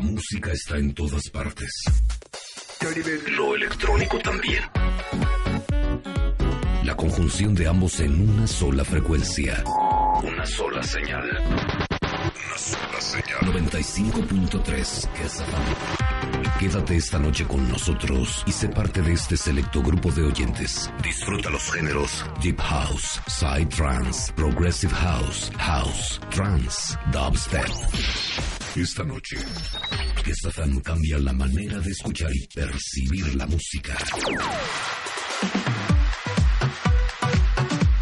La música está en todas partes. Lo electrónico también. La conjunción de ambos en una sola frecuencia. Una sola señal. Una sola señal. 95.3 Quédate esta noche con nosotros y sé parte de este selecto grupo de oyentes. Disfruta los géneros Deep House, Side Trance, Progressive House, House, Trance, Dubstep. Esta noche, Kesafam cambia la manera de escuchar y percibir la música.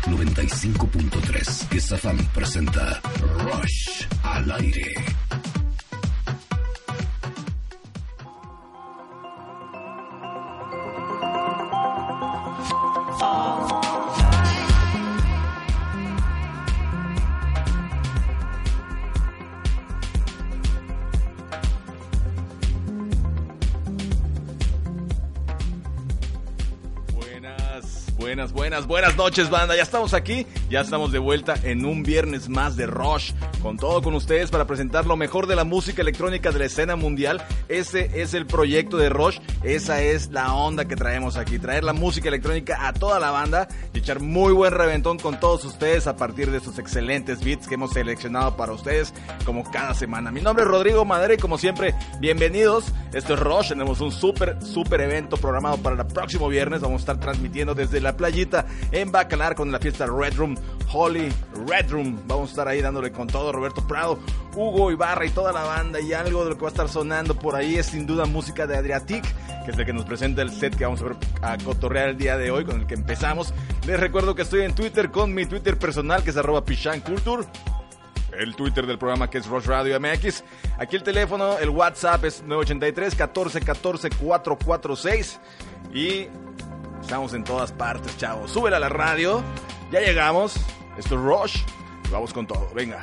95.3 Kesafam presenta Rush al aire. Noches, banda. Ya estamos aquí, ya estamos de vuelta en un viernes más de Rush, con todo con ustedes para presentar lo mejor de la música electrónica de la escena mundial. Ese es el proyecto de Rush, esa es la onda que traemos aquí, traer la música electrónica a toda la banda y echar muy buen reventón con todos ustedes a partir de estos excelentes beats que hemos seleccionado para ustedes como cada semana. Mi nombre es Rodrigo Madera y como siempre, bienvenidos. Esto es Rush, tenemos un súper, súper evento programado para el próximo viernes. Vamos a estar transmitiendo desde la playita en Bacalar con la fiesta Red Room, Holly Red Room. Vamos a estar ahí dándole con todo. Roberto Prado, Hugo Ibarra y toda la banda. Y algo de lo que va a estar sonando por ahí es sin duda música de Adriatic, que es el que nos presenta el set que vamos a, ver, a cotorrear el día de hoy, con el que empezamos. Les recuerdo que estoy en Twitter con mi Twitter personal, que es arroba Culture el Twitter del programa que es Rush Radio MX. Aquí el teléfono, el WhatsApp es 983 14 14 446 y estamos en todas partes, chavos. Súbela a la radio. Ya llegamos. Esto es Rush. Vamos con todo. Venga.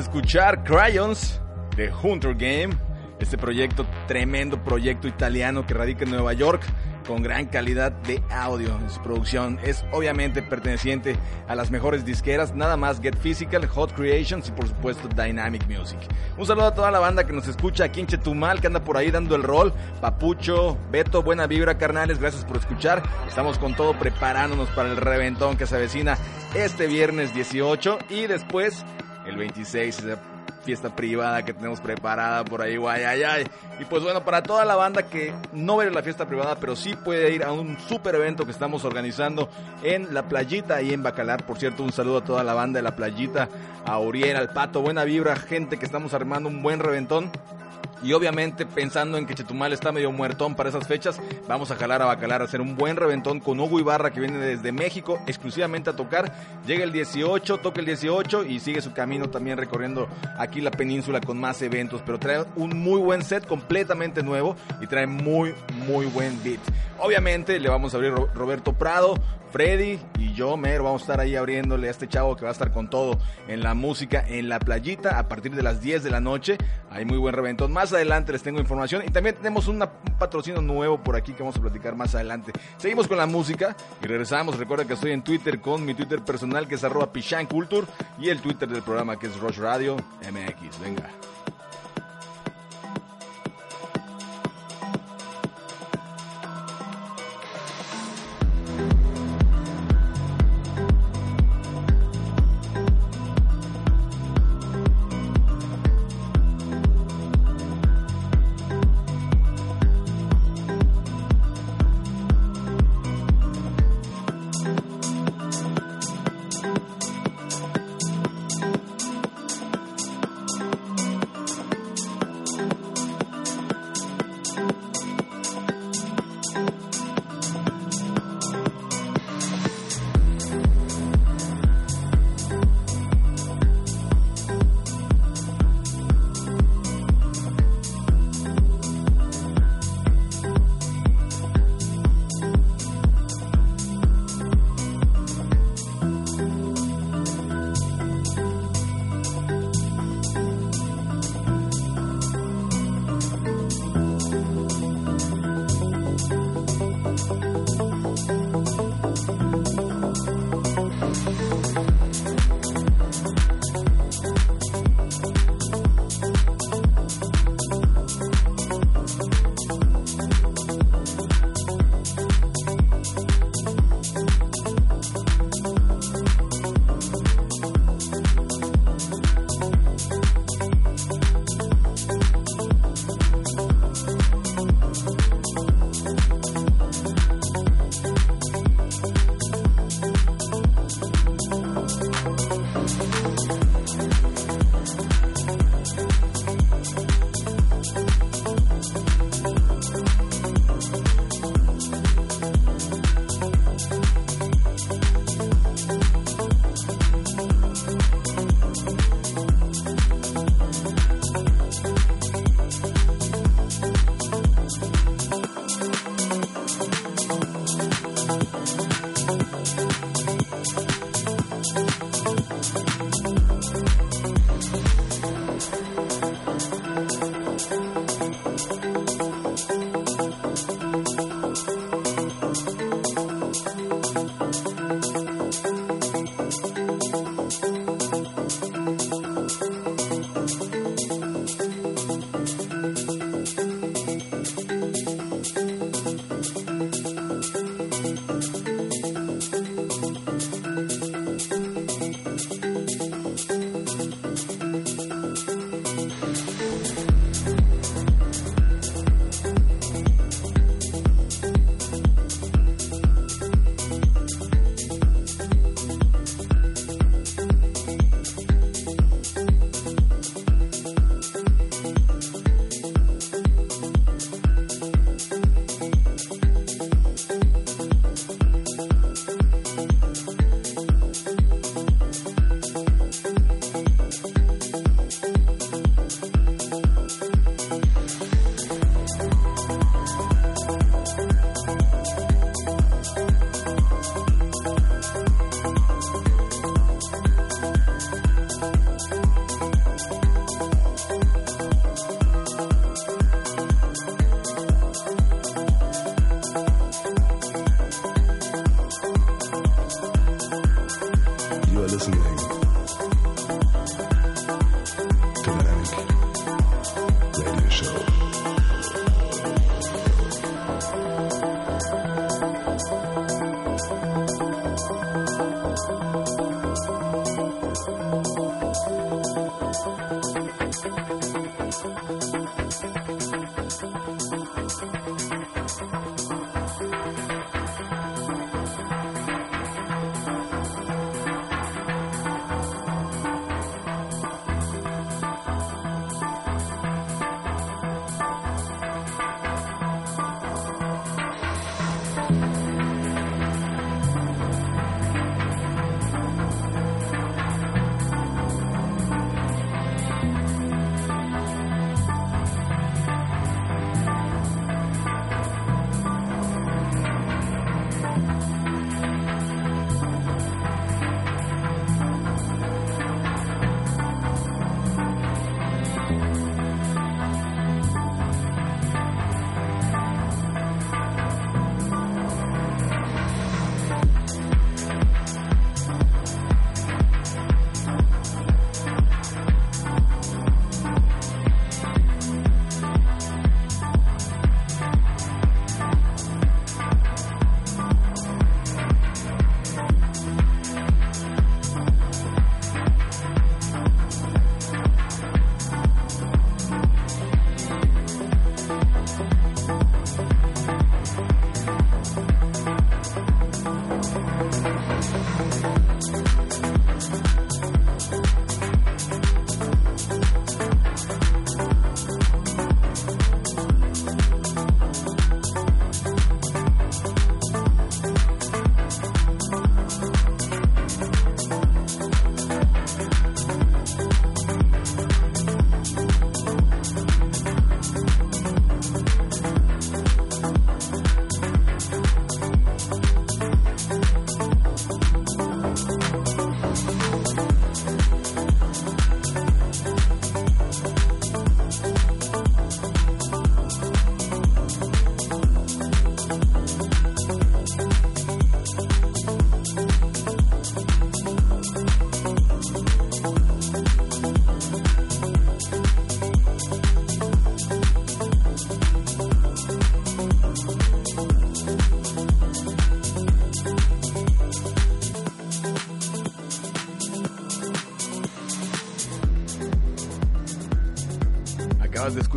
Escuchar Crayons de Hunter Game, este proyecto, tremendo proyecto italiano que radica en Nueva York con gran calidad de audio en su producción. Es obviamente perteneciente a las mejores disqueras, nada más Get Physical, Hot Creations y por supuesto Dynamic Music. Un saludo a toda la banda que nos escucha aquí en Chetumal, que anda por ahí dando el rol. Papucho, Beto, buena vibra, carnales, gracias por escuchar. Estamos con todo preparándonos para el reventón que se avecina este viernes 18 y después el 26, esa fiesta privada que tenemos preparada por ahí, guay, ay, ay. Y pues bueno, para toda la banda que no a la fiesta privada, pero sí puede ir a un super evento que estamos organizando en la playita y en Bacalar. Por cierto, un saludo a toda la banda de la playita, a Uriel, al Pato, buena vibra, gente que estamos armando un buen reventón Y obviamente pensando en que Chetumal está medio muertón para esas fechas, vamos a jalar a Bacalar a hacer un buen reventón con Hugo Ibarra que viene desde México exclusivamente a tocar. Llega el 18, toca el 18 y sigue su camino también recorriendo aquí la península con más eventos. Pero trae un muy buen set completamente nuevo y trae muy, muy buen beat. Obviamente le vamos a abrir Roberto Prado, Freddy y yo, Mer, vamos a estar ahí abriéndole a este chavo que va a estar con todo en la música en la playita a partir de las 10 de la noche. Hay muy buen reventón. Más adelante les tengo información y también tenemos un patrocinio nuevo por aquí que vamos a platicar más adelante. Seguimos con la música y regresamos. Recuerda que estoy en Twitter con mi Twitter personal que es arroba y el Twitter del programa que es Rush Radio MX. Venga.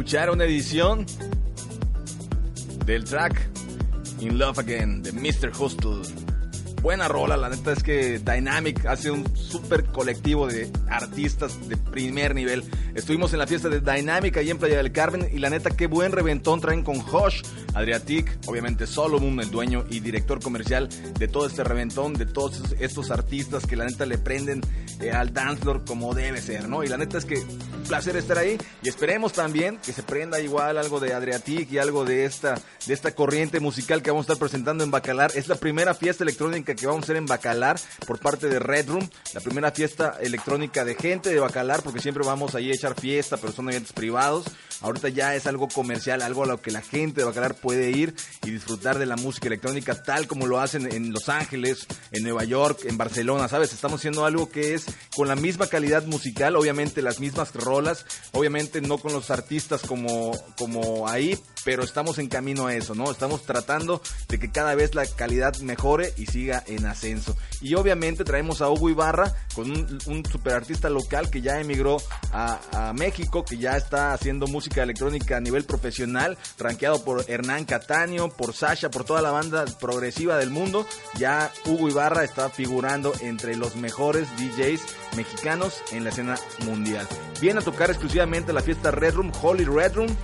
Escuchar una edición del track In Love Again de Mr. Hostel. Buena rola, la neta es que Dynamic hace un super colectivo de artistas de primer nivel. Estuvimos en la fiesta de Dynamic ahí en Playa del Carmen y la neta qué buen reventón traen con Josh, Adriatic, obviamente Solomon, el dueño y director comercial de todo este reventón, de todos estos artistas que la neta le prenden eh, al dance floor como debe ser, ¿no? Y la neta es que placer estar ahí y esperemos también que se prenda igual algo de Adriatic y algo de esta, de esta corriente musical que vamos a estar presentando en Bacalar. Es la primera fiesta electrónica que vamos a hacer en Bacalar por parte de Red Room, la primera fiesta electrónica de gente de Bacalar, porque siempre vamos ahí a echar fiesta, pero son eventos privados. Ahorita ya es algo comercial, algo a lo que la gente de Bacalar puede ir y disfrutar de la música electrónica tal como lo hacen en Los Ángeles, en Nueva York, en Barcelona, ¿sabes? Estamos haciendo algo que es con la misma calidad musical, obviamente las mismas rolas, obviamente no con los artistas como, como ahí, pero estamos en camino a eso, ¿no? Estamos tratando de que cada vez la calidad mejore y siga en ascenso. Y obviamente traemos a Hugo Ibarra con un, un super artista local que ya emigró a, a, México, que ya está haciendo música electrónica a nivel profesional, rankeado por Hernán Cataño, por Sasha, por toda la banda progresiva del mundo. Ya Hugo Ibarra está figurando entre los mejores DJs mexicanos en la escena mundial. Viene a tocar exclusivamente la fiesta Red Room, Holy Red Room,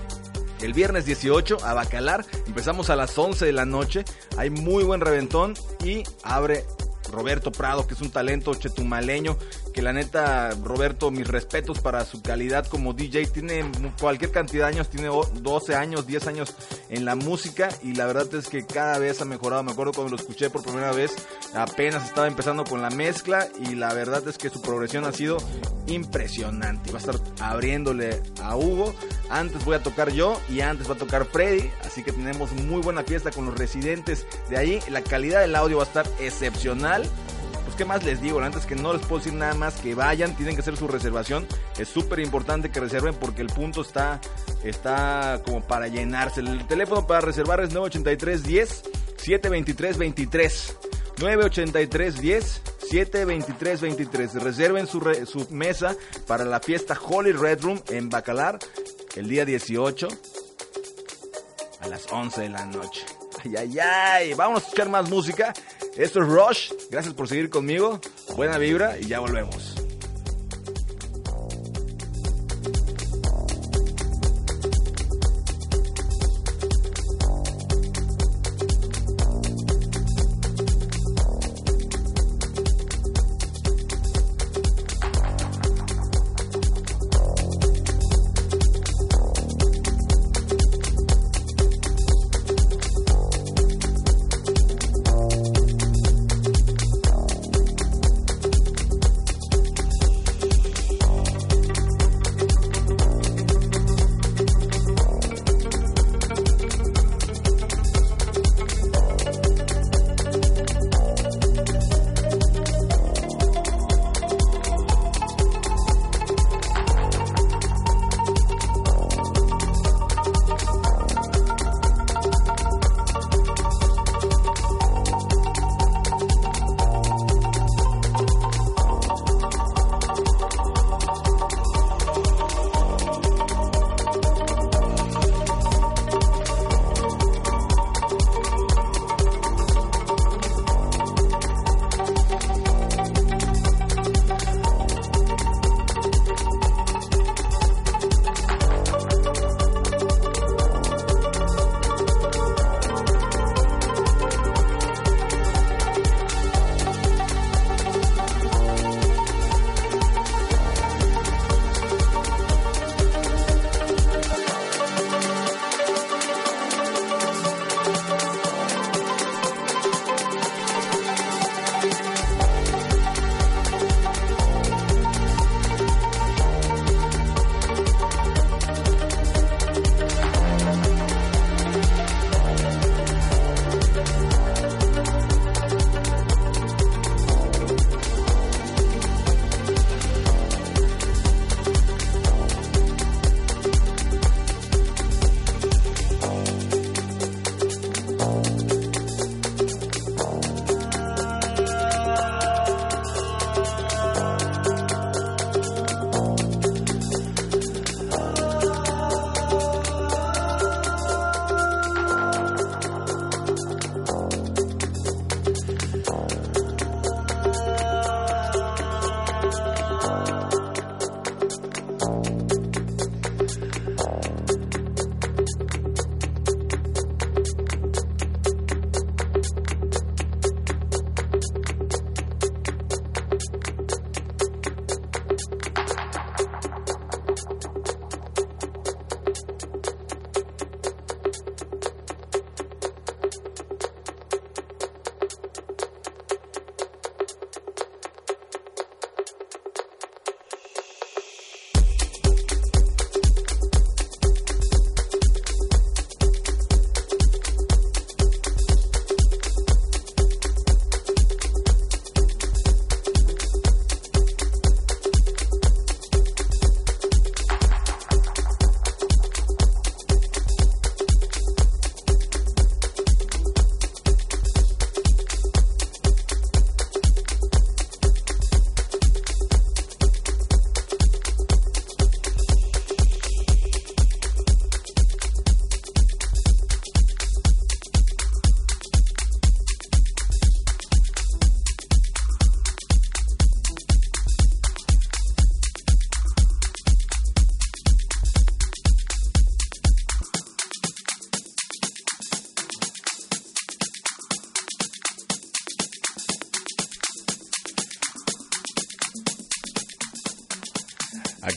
el viernes 18 a Bacalar. Empezamos a las 11 de la noche. Hay muy buen reventón y abre Roberto Prado, que es un talento chetumaleño, que la neta, Roberto, mis respetos para su calidad como DJ, tiene cualquier cantidad de años, tiene 12 años, 10 años en la música y la verdad es que cada vez ha mejorado, me acuerdo cuando lo escuché por primera vez, apenas estaba empezando con la mezcla y la verdad es que su progresión ha sido impresionante, va a estar abriéndole a Hugo, antes voy a tocar yo y antes va a tocar Freddy, así que tenemos muy buena fiesta con los residentes de ahí, la calidad del audio va a estar excepcional qué más les digo, antes que no les puedo decir nada más que vayan, tienen que hacer su reservación, es súper importante que reserven porque el punto está, está como para llenarse. El teléfono para reservar es 983 10 723 23. 983 10 723 23. Reserven su, re, su mesa para la fiesta Holy Red Room en Bacalar el día 18 a las 11 de la noche. Ay, ay, ay. Vamos a escuchar más música. Esto es Rush. Gracias por seguir conmigo. Buena vibra y ya volvemos.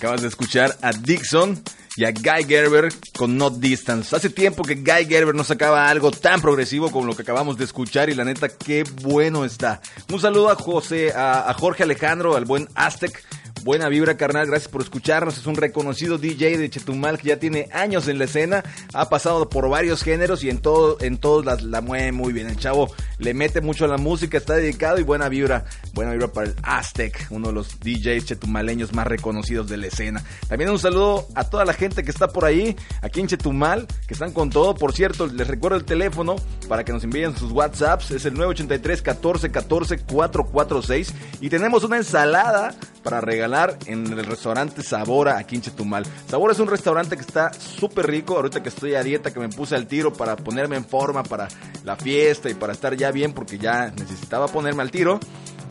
Acabas de escuchar a Dixon y a Guy Gerber con Not Distance. Hace tiempo que Guy Gerber no sacaba algo tan progresivo como lo que acabamos de escuchar y la neta qué bueno está. Un saludo a José, a, Jorge Alejandro, al buen Aztec Buena vibra, carnal. Gracias por escucharnos. Es un reconocido DJ de Chetumal que ya tiene años en la escena. Ha pasado por varios géneros y en todo, en todos la mueve muy bien. El chavo le mete mucho a la música, está dedicado y buena vibra. Buena vibra para el Aztec, uno de los DJs chetumaleños más reconocidos de la escena. También un saludo a toda la gente que está por ahí, aquí en Chetumal, que están con todo. Por cierto, les recuerdo el teléfono para que nos envíen sus WhatsApps. Es el 983 14 14 446. Y tenemos una ensalada para regalar en el restaurante Sabora aquí en Chetumal. Sabora es un restaurante que está súper rico. Ahorita que estoy a dieta, que me puse al tiro para ponerme en forma para la fiesta y para estar ya bien porque ya necesitaba ponerme al tiro.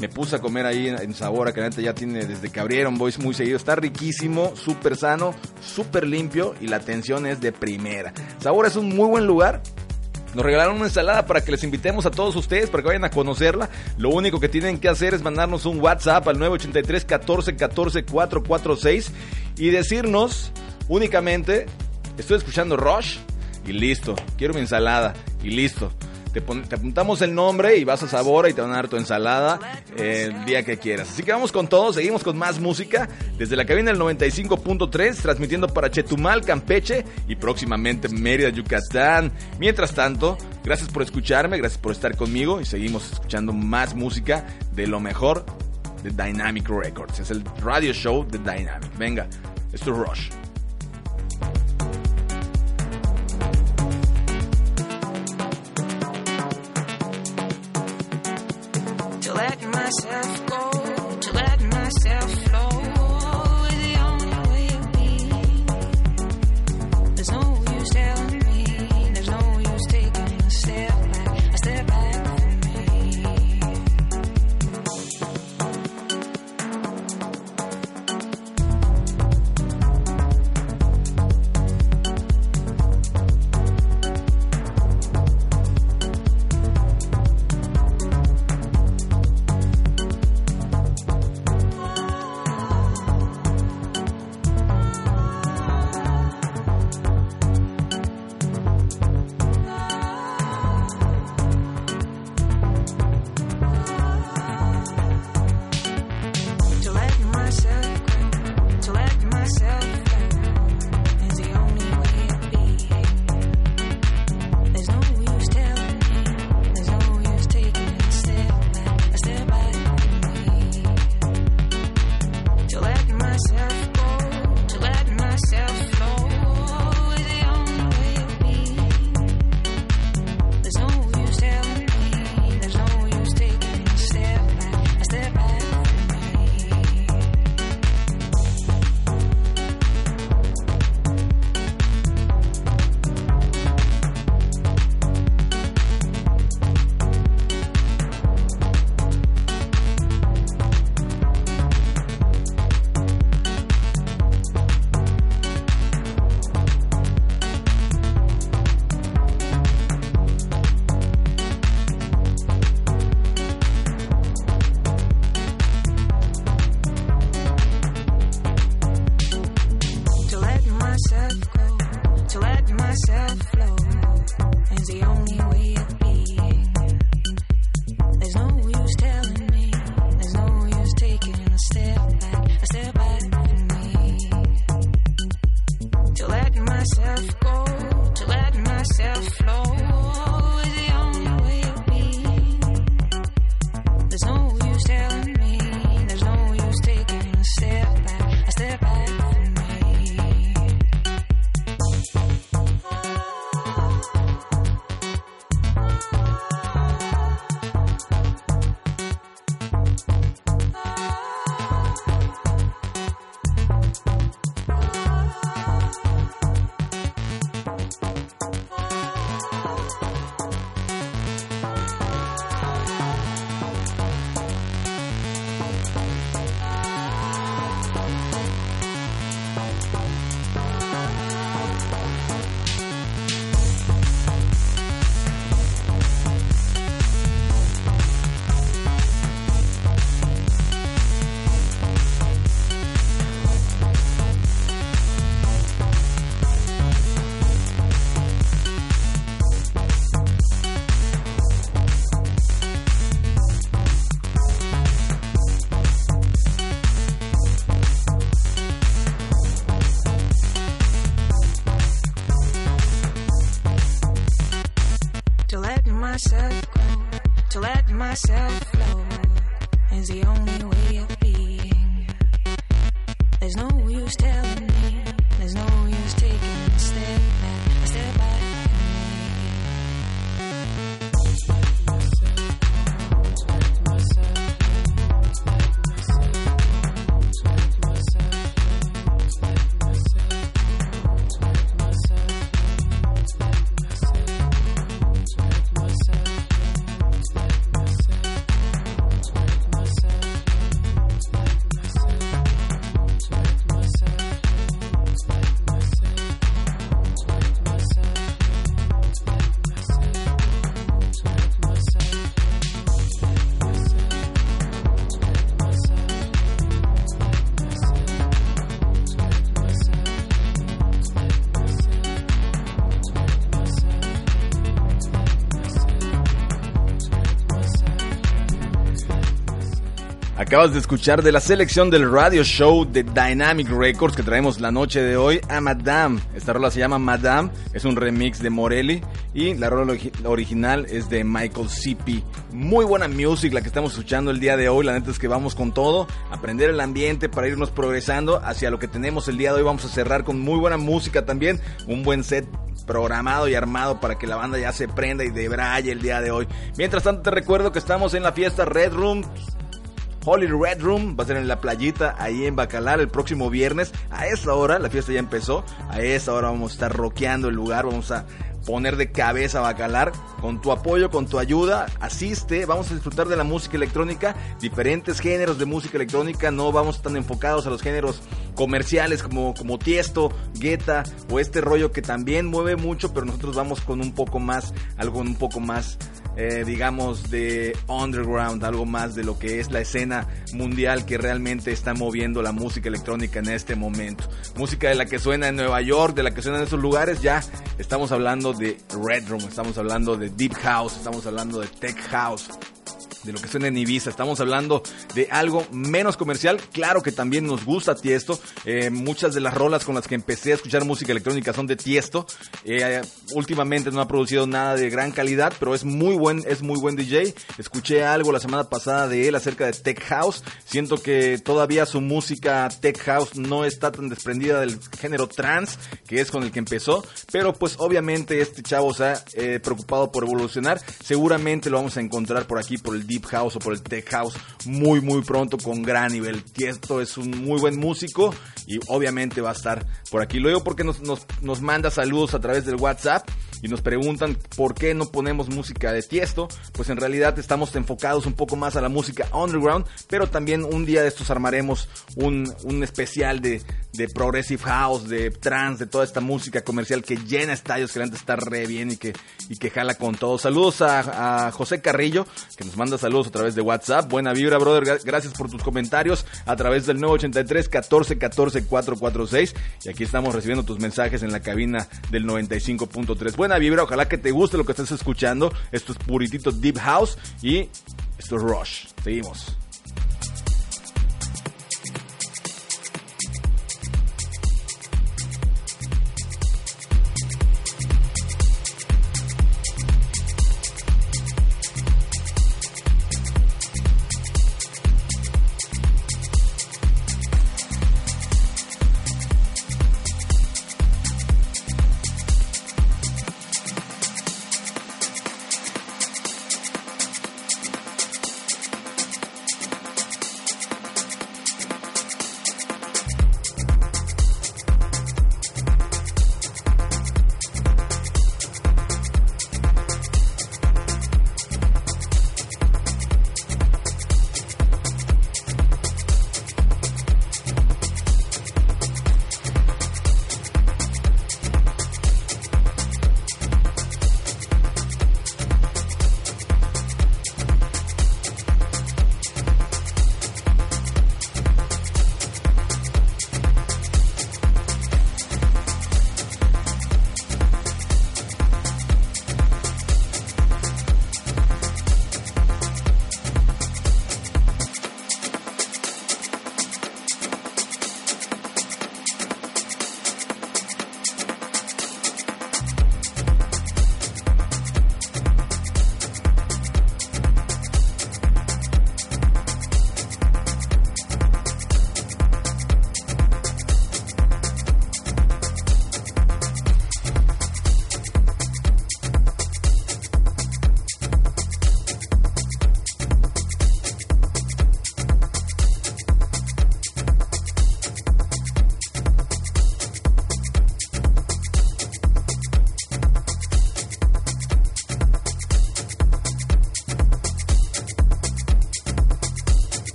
Me puse a comer ahí en Sabora, que ya tiene desde que abrieron Boys muy seguido. Está riquísimo, súper sano, súper limpio y la atención es de primera. Sabora es un muy buen lugar nos regalaron una ensalada para que les invitemos a todos ustedes para que vayan a conocerla. Lo único que tienen que hacer es mandarnos un WhatsApp al 983 14 14 446 y decirnos únicamente estoy escuchando Rush y listo, quiero mi ensalada y listo. Te, apuntamos el nombre y vas a Sabora y te van a dar tu ensalada el día que quieras. Así que vamos con todo, seguimos con más música desde la cabina del 95.3, transmitiendo para Chetumal, Campeche y próximamente Mérida, Yucatán. Mientras tanto, gracias por escucharme, gracias por estar conmigo y seguimos escuchando más música de lo mejor de Dynamic Records. Es el radio show de Dynamic. Venga, esto es Rush. Myself go, Acabas de escuchar de la selección del radio show de Dynamic Records que traemos la noche de hoy a Madame. Esta rola se llama Madame, es un remix de Morelli y la rola original es de Michael Sippy. Muy buena music la que estamos escuchando el día de hoy, la neta es que vamos con todo, aprender el ambiente para irnos progresando hacia lo que tenemos el día de hoy. Vamos a cerrar con muy buena música también, un buen set programado y armado para que la banda ya se prenda y debraye el día de hoy. Mientras tanto te recuerdo que estamos en la fiesta Red Room Holy Red Room va a ser en la playita ahí en Bacalar el próximo viernes. A esa hora, la fiesta ya empezó. A esa hora vamos a estar rockeando el lugar. Vamos a poner de cabeza a Bacalar. Con tu apoyo, con tu ayuda, asiste. Vamos a disfrutar de la música electrónica, diferentes géneros de música electrónica. No vamos tan enfocados a los géneros comerciales como, como Tiesto, Guetta o este rollo que también mueve mucho, pero nosotros vamos con un poco más, algo un poco más eh, digamos, de underground, algo más de lo que es la escena mundial que realmente está moviendo la música electrónica en este momento. Música de la que suena en Nueva York, de la que suena en esos lugares, ya estamos hablando de Red Room, estamos hablando de Deep House, estamos hablando de Tech House de lo que suena en Ibiza. Estamos hablando de algo menos comercial. Claro que también nos gusta Tiesto. Eh, muchas de las rolas con las que empecé a escuchar música electrónica son de Tiesto. Eh, últimamente no ha producido nada de gran calidad, pero es muy buen, es muy buen DJ. Escuché algo la semana pasada de él acerca de Tech House. Siento que todavía su música Tech House no está tan desprendida del género trance, que es con el que empezó. Pero pues obviamente este chavo se ha eh, preocupado por evolucionar. Seguramente lo vamos a encontrar por aquí, por el Deep House o por el Tech House muy muy pronto con gran nivel. Tiesto es un muy buen músico y obviamente va a estar por aquí. Lo digo porque nos, nos, nos manda saludos a través del WhatsApp y nos preguntan por qué no ponemos música de Tiesto, pues en realidad estamos enfocados un poco más a la música underground, pero también un día de estos armaremos un, un especial de, de progressive house, de trance, de toda esta música comercial que llena estadios, que la está re bien y que, y que jala con todo. Saludos a, a, José Carrillo, que nos manda saludos a través de WhatsApp. Buena vibra, brother. Gracias por tus comentarios a través del 983 14 14 446. Y aquí estamos recibiendo tus mensajes en la cabina del 95.3. Buena vibra, ojalá que te guste lo que estás escuchando. Esto es puritito Deep House y esto es Rush. Seguimos.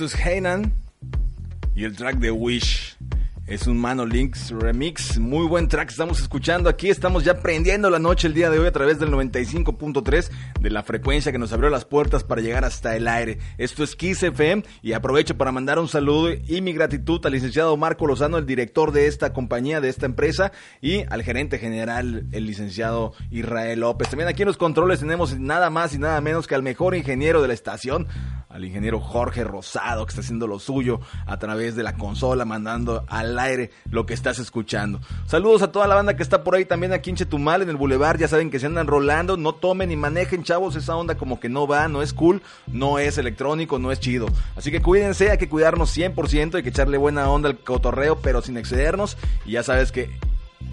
Es Heynan y el track de Wish. Es un Mano Links remix, muy buen track estamos escuchando aquí, estamos ya prendiendo la noche el día de hoy a través del 95.3 de la frecuencia que nos abrió las puertas para llegar hasta el aire. Esto es Kiss FM y aprovecho para mandar un saludo y mi gratitud al licenciado Marco Lozano, el director de esta compañía, de esta empresa, y al gerente general, el licenciado Israel López. También aquí en los controles tenemos nada más y nada menos que al mejor ingeniero de la estación, al ingeniero Jorge Rosado, que está haciendo lo suyo a través de la consola, mandando al aire lo que estás escuchando. Saludos a toda la banda que está por ahí también aquí en Chetumal, en el Boulevard. Ya saben que se andan rolando, no tomen ni manejen, chavos. Esa onda como que no va, no es cool, no es electrónico, no es chido. Así que cuídense, hay que cuidarnos 100%, hay que echarle buena onda al cotorreo, pero sin excedernos. Y ya sabes que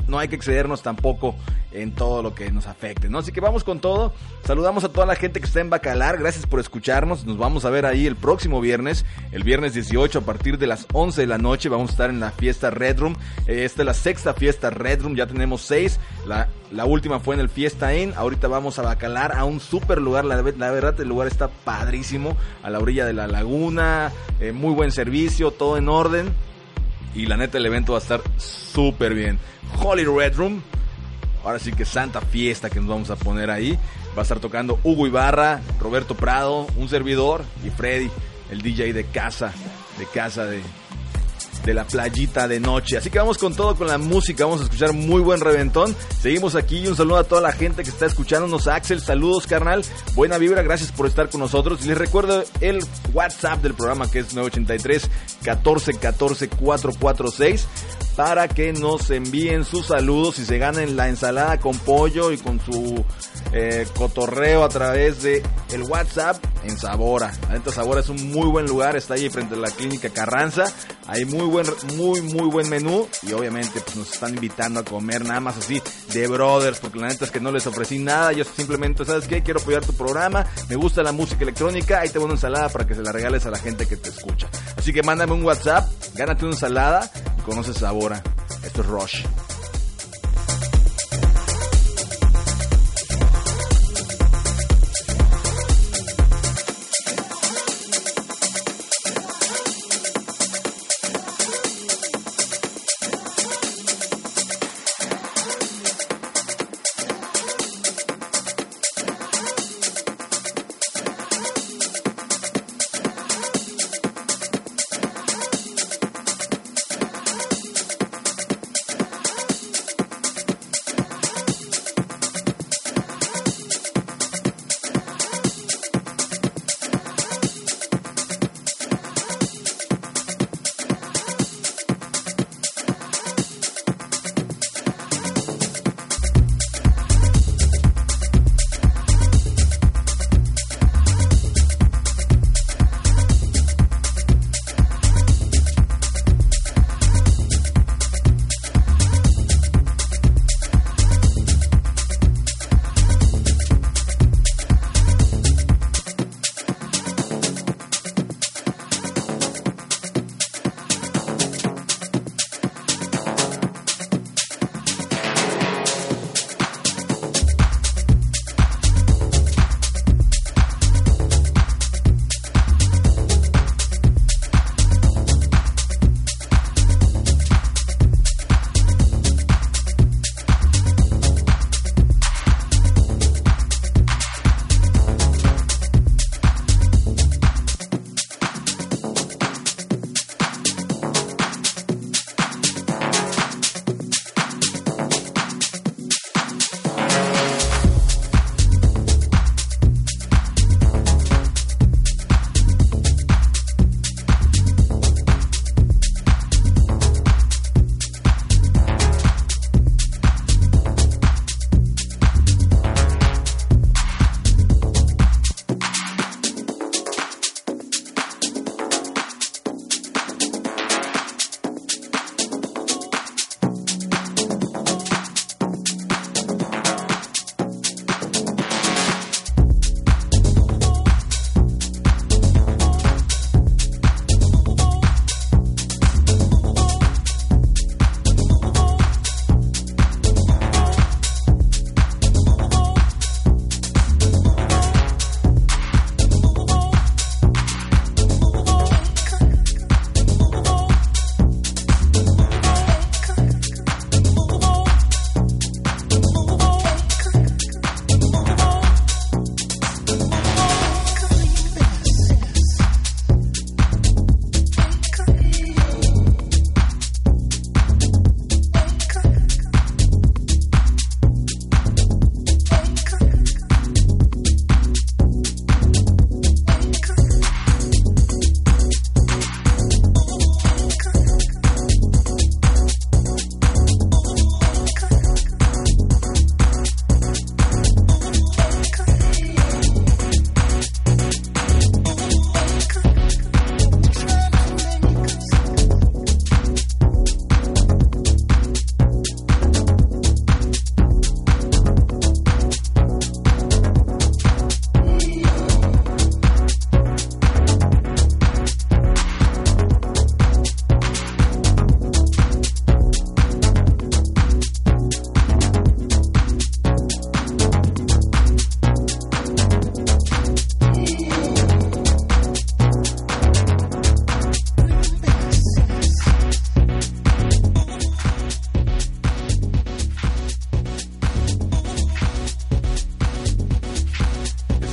no hay que excedernos tampoco en todo lo que nos afecte, ¿no? Así que vamos con todo. Saludamos a toda la gente que está en Bacalar. Gracias por escucharnos. Nos vamos a ver ahí el próximo viernes, el viernes 18 a partir de las 11 de la noche. Vamos a estar en la fiesta Red Room. Eh, esta es la sexta fiesta Red Room. Ya tenemos seis. La, la última fue en el Fiesta Inn. Ahorita vamos a Bacalar a un super lugar. La, verdad, el lugar está padrísimo. A la orilla de la laguna. Eh, muy buen servicio. Todo en orden. Y la neta, el evento va a estar súper bien. Holy Red Room. Ahora sí que santa fiesta que nos vamos a poner ahí. Va a estar tocando Hugo Ibarra, Roberto Prado, un servidor y Freddy, el DJ de casa, de casa de, de la playita de noche. Así que vamos con todo con la música, vamos a escuchar muy buen reventón. Seguimos aquí y un saludo a toda la gente que está escuchándonos. Axel, saludos carnal, buena vibra, gracias por estar con nosotros. Les recuerdo el WhatsApp del programa que es 983 14 14 446 para que nos envíen sus saludos y se ganen la ensalada con pollo y con su eh, cotorreo a través de el WhatsApp en Sabora. La neta Sabora es un muy buen lugar, está ahí frente a la clínica Carranza. Hay muy buen, muy, muy buen menú y obviamente pues, nos están invitando a comer nada más así de brothers, porque la neta es que no les ofrecí nada. Yo simplemente, ¿sabes qué? Quiero apoyar tu programa, me gusta la música electrónica, ahí te voy una ensalada para que se la regales a la gente que te escucha. Así que mándame un WhatsApp, gánate una ensalada y conoces Sabora. Esto es Rush.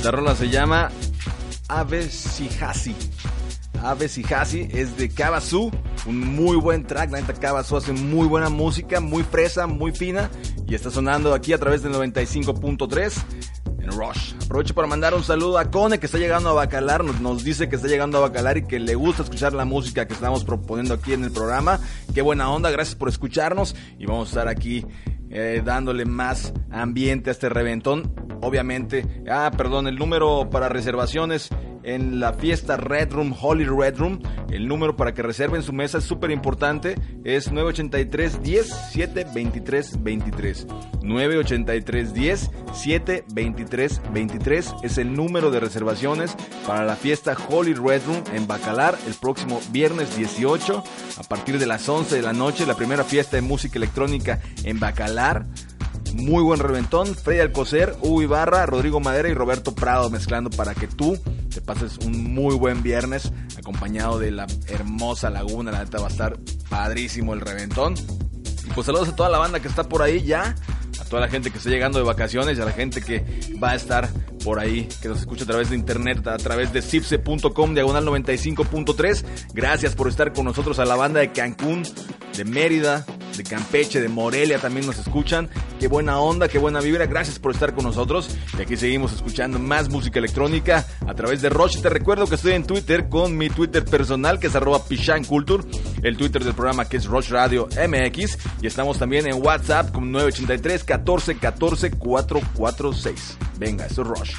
Esta rola se llama Ave Sihasi. Ave Sihasi es de Kabasu, un muy buen track. La neta Kabasu hace muy buena música, muy fresa, muy fina. Y está sonando aquí a través del 95.3 en Rush. Aprovecho para mandar un saludo a Cone que está llegando a Bacalar. Nos, nos, dice que está llegando a Bacalar y que le gusta escuchar la música que estamos proponiendo aquí en el programa. Qué buena onda, gracias por escucharnos. Y vamos a estar aquí eh, dándole más ambiente a este reventón. Obviamente, ah, perdón, el número para reservaciones en la fiesta Red Room, Holy Red Room. El número para que reserven su mesa es súper importante. Es 983 10 7 23 23. 983 10 7 23 23 es el número de reservaciones para la fiesta Holy Red Room en Bacalar el próximo viernes 18 a partir de las 11 de la noche. La primera fiesta de música electrónica en Bacalar muy buen reventón. Freddy Alcocer, Hugo Ibarra, Rodrigo Madera y Roberto Prado mezclando para que tú te pases un muy buen viernes acompañado de la hermosa laguna. La neta va a estar padrísimo el reventón. Y pues saludos a toda la banda que está por ahí ya. Toda la gente que está llegando de vacaciones y a la gente que va a estar por ahí, que nos escucha a través de internet, a través de cipse.com, diagonal 95.3. Gracias por estar con nosotros a la banda de Cancún, de Mérida, de Campeche, de Morelia también nos escuchan. Qué buena onda, qué buena vibra. Gracias por estar con nosotros. Y aquí seguimos escuchando más música electrónica a través de Roche. Te recuerdo que estoy en Twitter con mi Twitter personal que es arroba Culture, el Twitter del programa que es Roche Radio MX. Y estamos también en WhatsApp con 983 14 14 446. Venga, eso es Roche.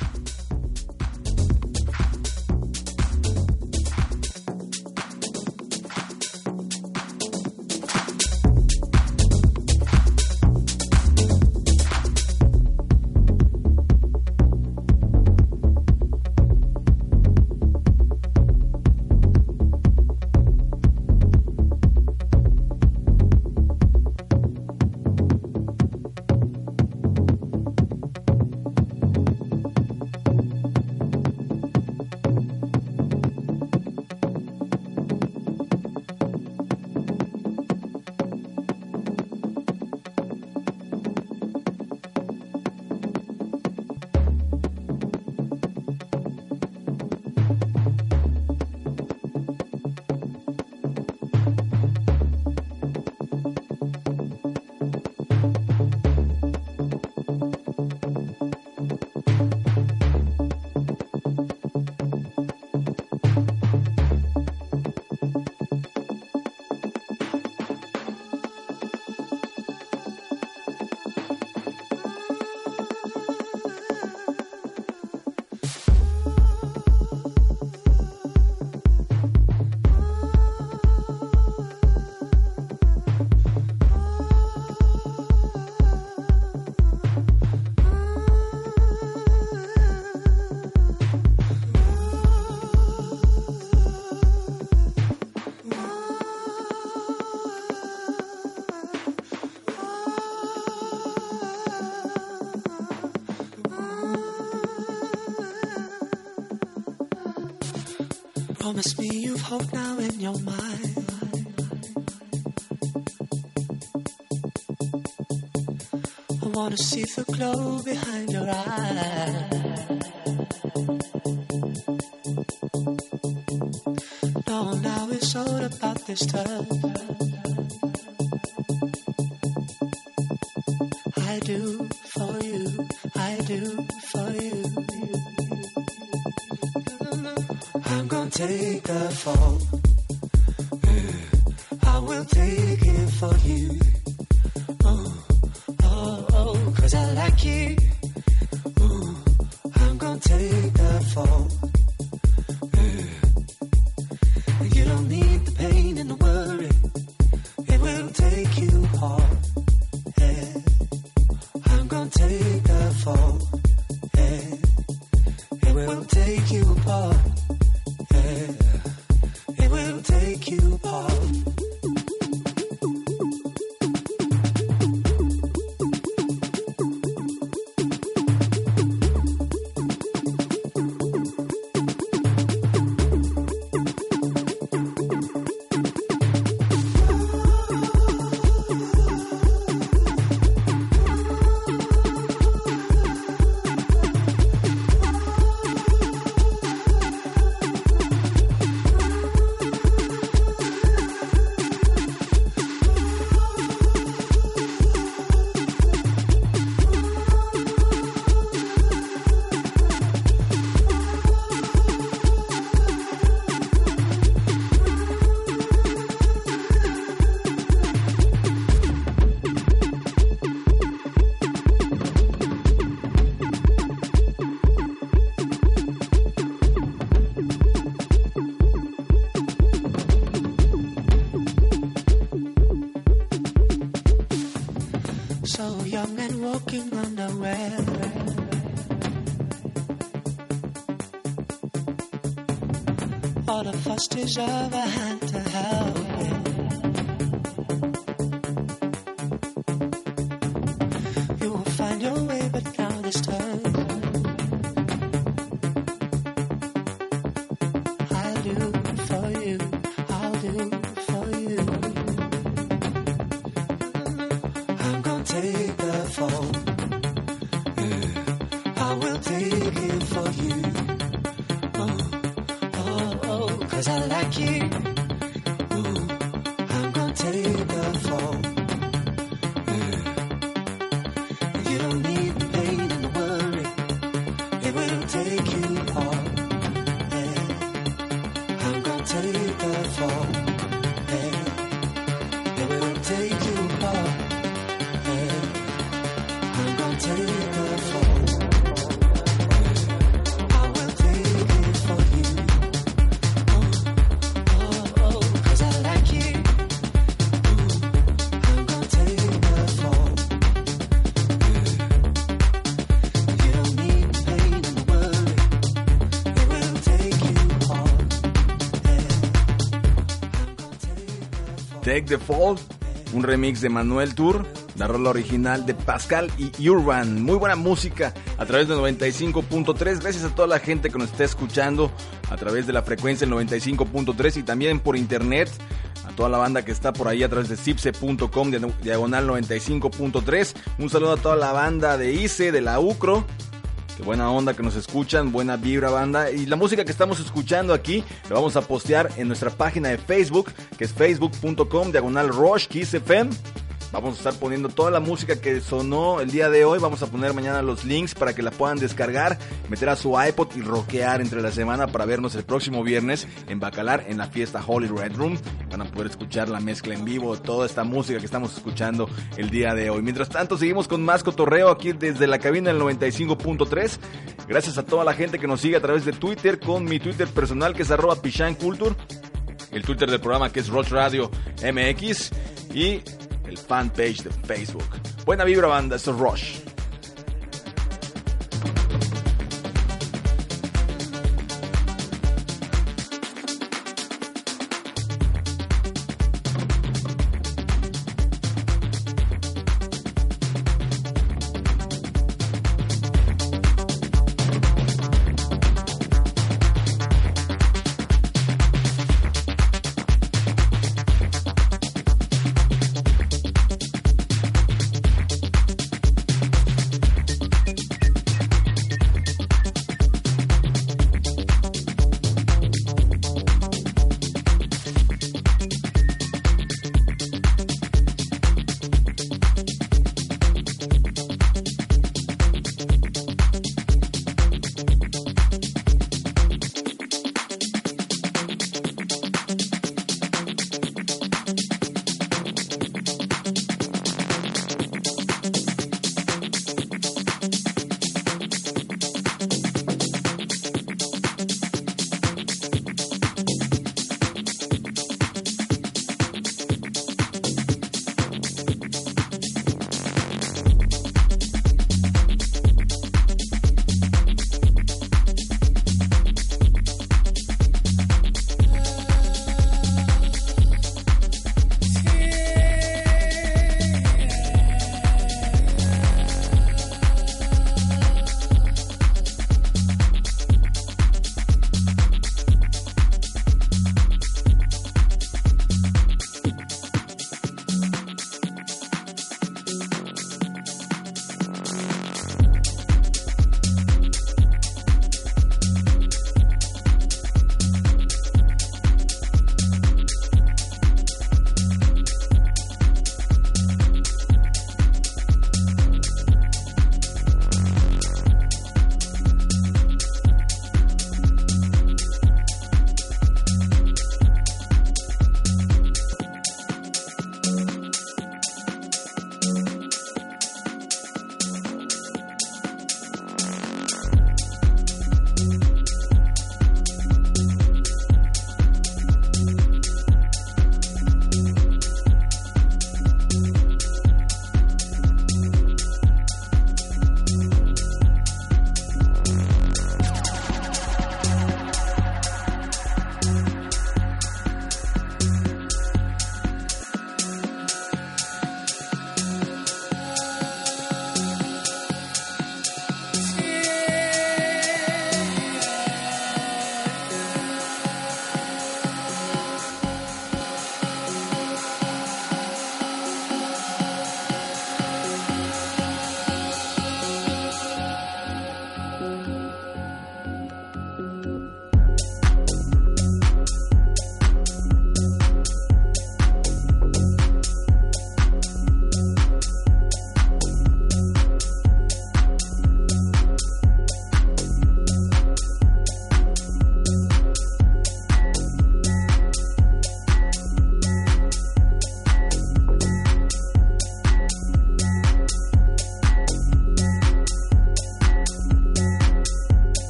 Promise me you've hope now in your mind. I wanna see the glow behind your eyes. No, now it's all about this touch. Take the fall. The fuss Take the Fall, un remix de Manuel Tour, la rola original de Pascal y Urban. Muy buena música a través del 95.3. Gracias a toda la gente que nos está escuchando a través de la frecuencia del 95.3 y también por internet. A toda la banda que está por ahí a través de cipse.com, diagonal 95.3. Un saludo a toda la banda de ICE, de la UCRO. Qué buena onda que nos escuchan, buena vibra banda. Y la música que estamos escuchando aquí la vamos a postear en nuestra página de Facebook, que es facebook.com diagonal Rush Kiss FM. Vamos a estar poniendo toda la música que sonó el día de hoy. Vamos a poner mañana los links para que la puedan descargar, meter a su iPod y rockear entre la semana para vernos el próximo viernes en Bacalar en la fiesta Holy Red Room. Van a poder escuchar la mezcla en vivo, toda esta música que estamos escuchando el día de hoy. Mientras tanto, seguimos con más cotorreo aquí desde la cabina del 95.3. Gracias a toda la gente que nos sigue a través de Twitter con mi Twitter personal que es arroba. El Twitter del programa que es Rush Radio MX. Y el fanpage de Facebook. Buena vibra banda, es Rush.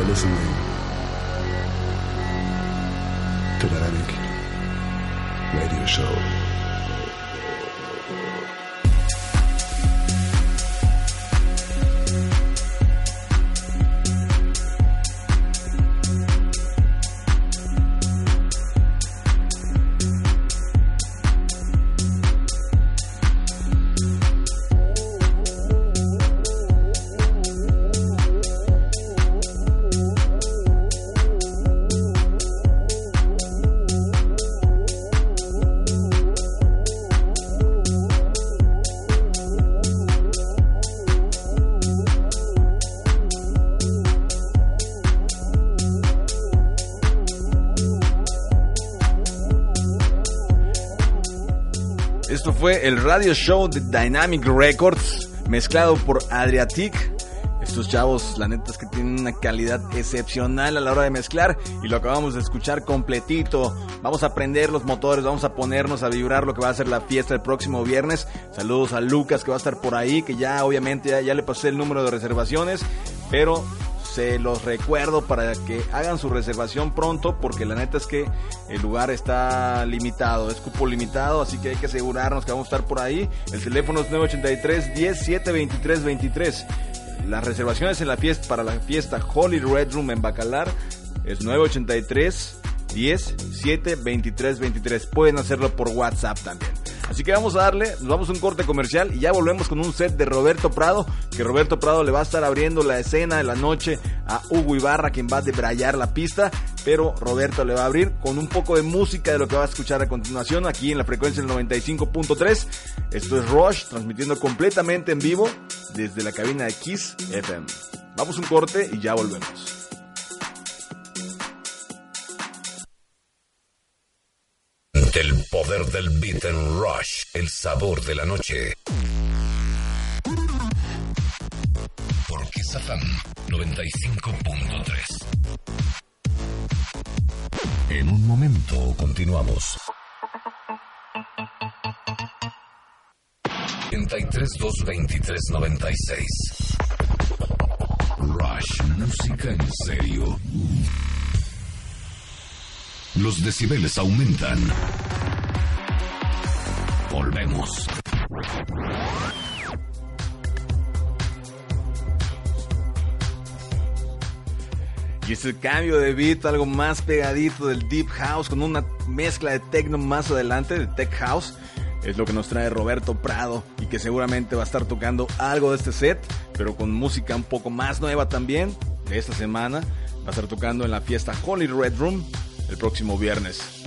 are listening. Fue el radio show de Dynamic Records, mezclado por Adriatic. Estos chavos, la neta es que tienen una calidad excepcional a la hora de mezclar y lo acabamos de escuchar completito. Vamos a prender los motores, vamos a ponernos a vibrar lo que va a ser la fiesta el próximo viernes. Saludos a Lucas que va a estar por ahí, que ya obviamente ya, ya le pasé el número de reservaciones, pero se los recuerdo para que hagan su reservación pronto porque la neta es que el lugar está limitado, es cupo limitado, así que hay que asegurarnos que vamos a estar por ahí. El teléfono es 983 17 23 23. Las reservaciones en la fiesta para la fiesta Holy Red Room en Bacalar es 983 10 7 23 23. Pueden hacerlo por WhatsApp también. Así que vamos a darle, nos vamos a un corte comercial y ya volvemos con un set de Roberto Prado, que Roberto Prado le va a estar abriendo la escena de la noche a Hugo Ibarra, quien va a debrayar la pista, pero Roberto le va a abrir con un poco de música de lo que va a escuchar a continuación aquí en la frecuencia del 95.3. Esto es Rush, transmitiendo completamente en vivo desde la cabina de Kiss FM. Vamos a un corte y ya volvemos. El poder del beat and rush, el sabor de la noche. Por Kiss FM 95.3. En un momento continuamos. 332 2396 Rush, música en serio. Los decibeles aumentan. Volvemos. Y ese cambio de beat, algo más pegadito del Deep House, con una mezcla de techno más adelante, de Tech House, es lo que nos trae Roberto Prado y que seguramente va a estar tocando algo de este set, pero con música un poco más nueva también de esta semana. Va a estar tocando en la fiesta Holy Red Room el próximo viernes.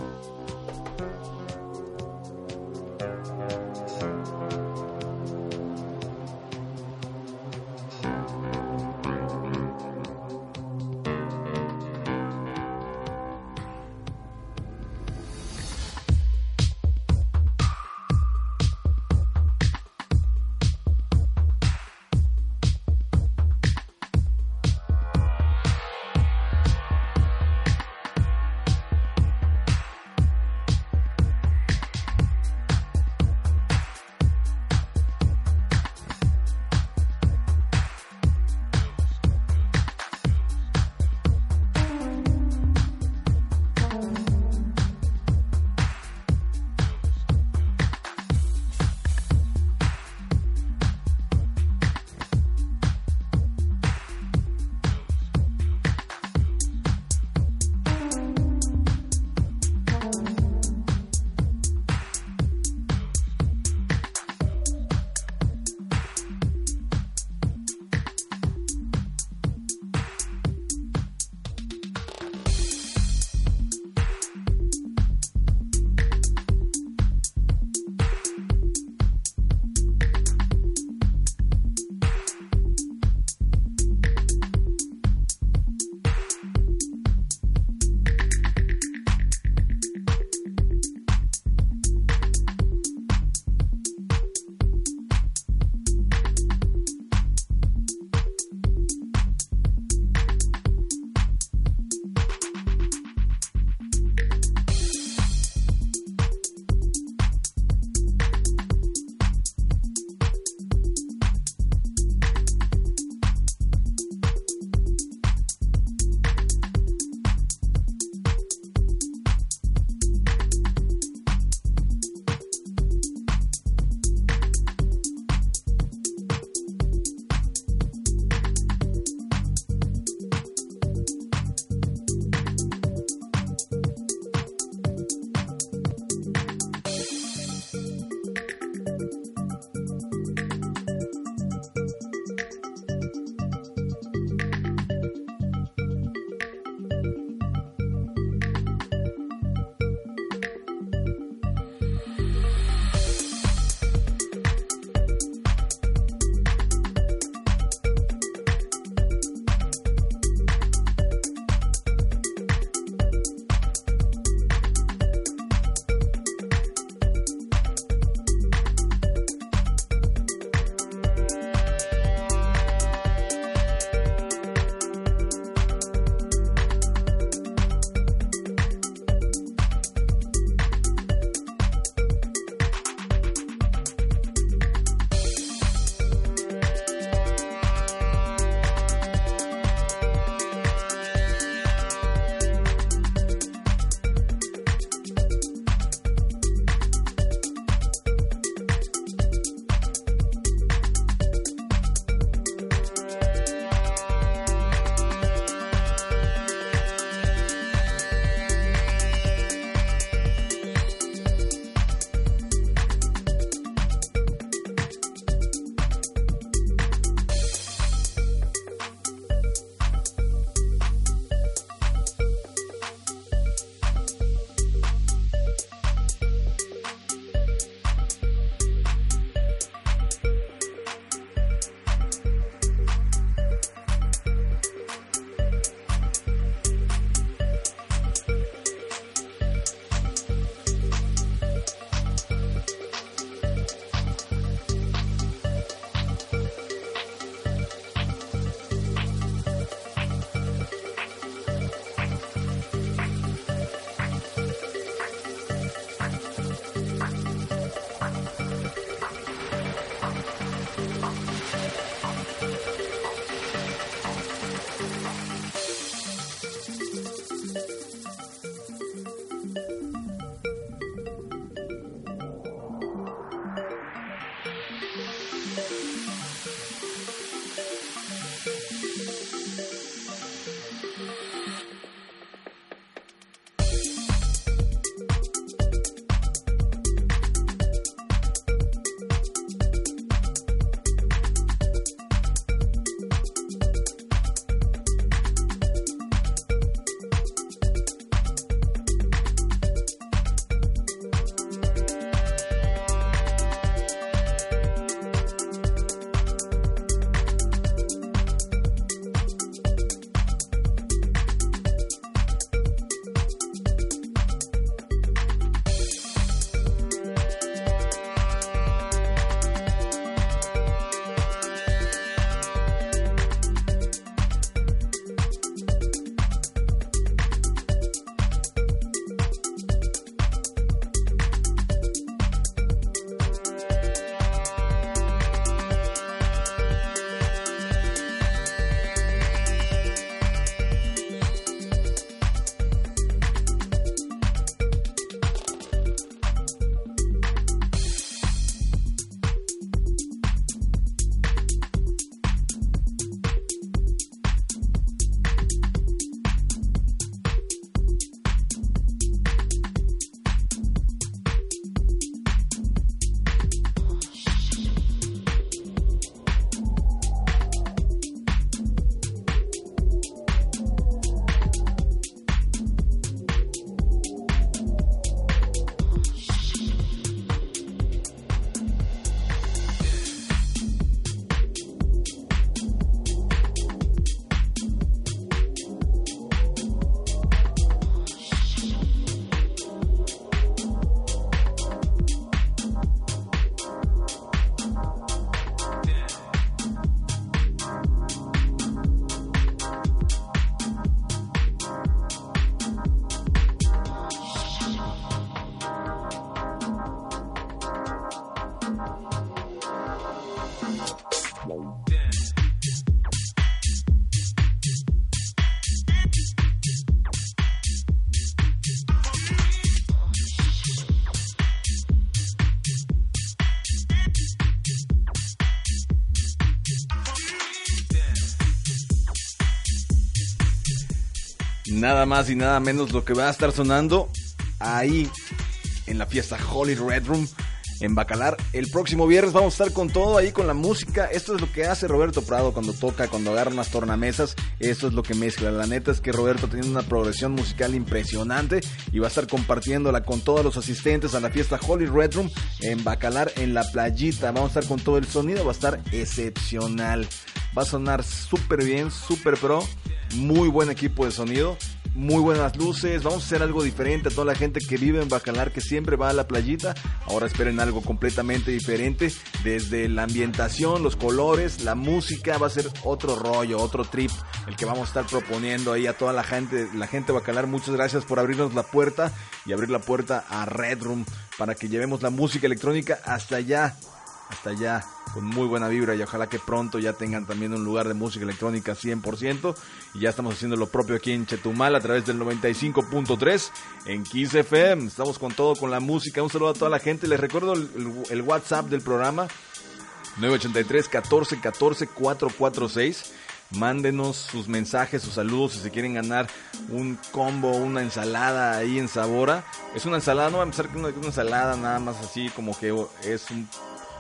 Nada más y nada menos lo que va a estar sonando ahí en la fiesta Holy Red Room en Bacalar. El próximo viernes vamos a estar con todo ahí con la música. Esto es lo que hace Roberto Prado cuando toca, cuando agarra unas tornamesas. Esto es lo que mezcla. La neta es que Roberto tiene una progresión musical impresionante y va a estar compartiéndola con todos los asistentes a la fiesta Holy Red Room en Bacalar, en la playita. Vamos a estar con todo el sonido, va a estar excepcional. Va a sonar súper bien, súper pro. Muy buen equipo de sonido muy buenas luces, vamos a hacer algo diferente a toda la gente que vive en Bacalar, que siempre va a la playita. Ahora esperen algo completamente diferente, desde la ambientación, los colores, la música, va a ser otro rollo, otro trip, el que vamos a estar proponiendo ahí a toda la gente, la gente de Bacalar. Muchas gracias por abrirnos la puerta y abrir la puerta a Red Room para que llevemos la música electrónica hasta allá, hasta allá con muy buena vibra y ojalá que pronto ya tengan también un lugar de música electrónica 100% y ya estamos haciendo lo propio aquí en Chetumal a través del 95.3 en Kiss FM. Estamos con todo con la música. Un saludo a toda la gente. Les recuerdo el, WhatsApp del programa 983 14 14 446 mándenos sus mensajes, sus saludos si se quieren ganar un combo, una ensalada ahí en Sabora. Es una ensalada, no va a empezar una, una ensalada nada más así como que es un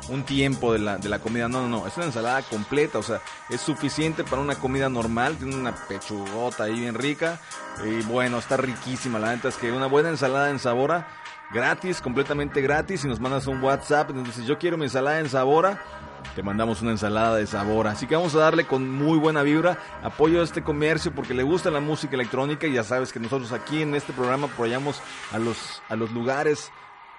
un tiempo de la, de la comida. No, no, no. Es una ensalada completa. O sea, es suficiente para una comida normal. Tiene una pechugota ahí bien rica. Y bueno, está riquísima. La neta es que una buena ensalada en Sabora. Gratis, completamente gratis. Y nos mandas un WhatsApp. Dices, yo quiero mi ensalada en Sabora. Te mandamos una ensalada de sabor. Así que vamos a darle con muy buena vibra apoyo a este comercio porque le gusta la música electrónica. Y ya sabes que nosotros aquí en este programa apoyamos a los, a los lugares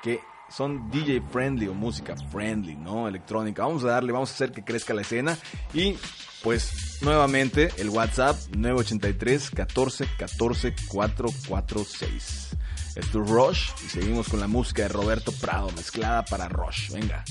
que son DJ friendly o música friendly, ¿no? Electrónica. Vamos a darle, vamos a hacer que crezca la escena. Y pues nuevamente el WhatsApp 983 14 14 446. Esto es Rush y seguimos con la música de Roberto Prado mezclada para Rush. Venga.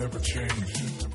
never change.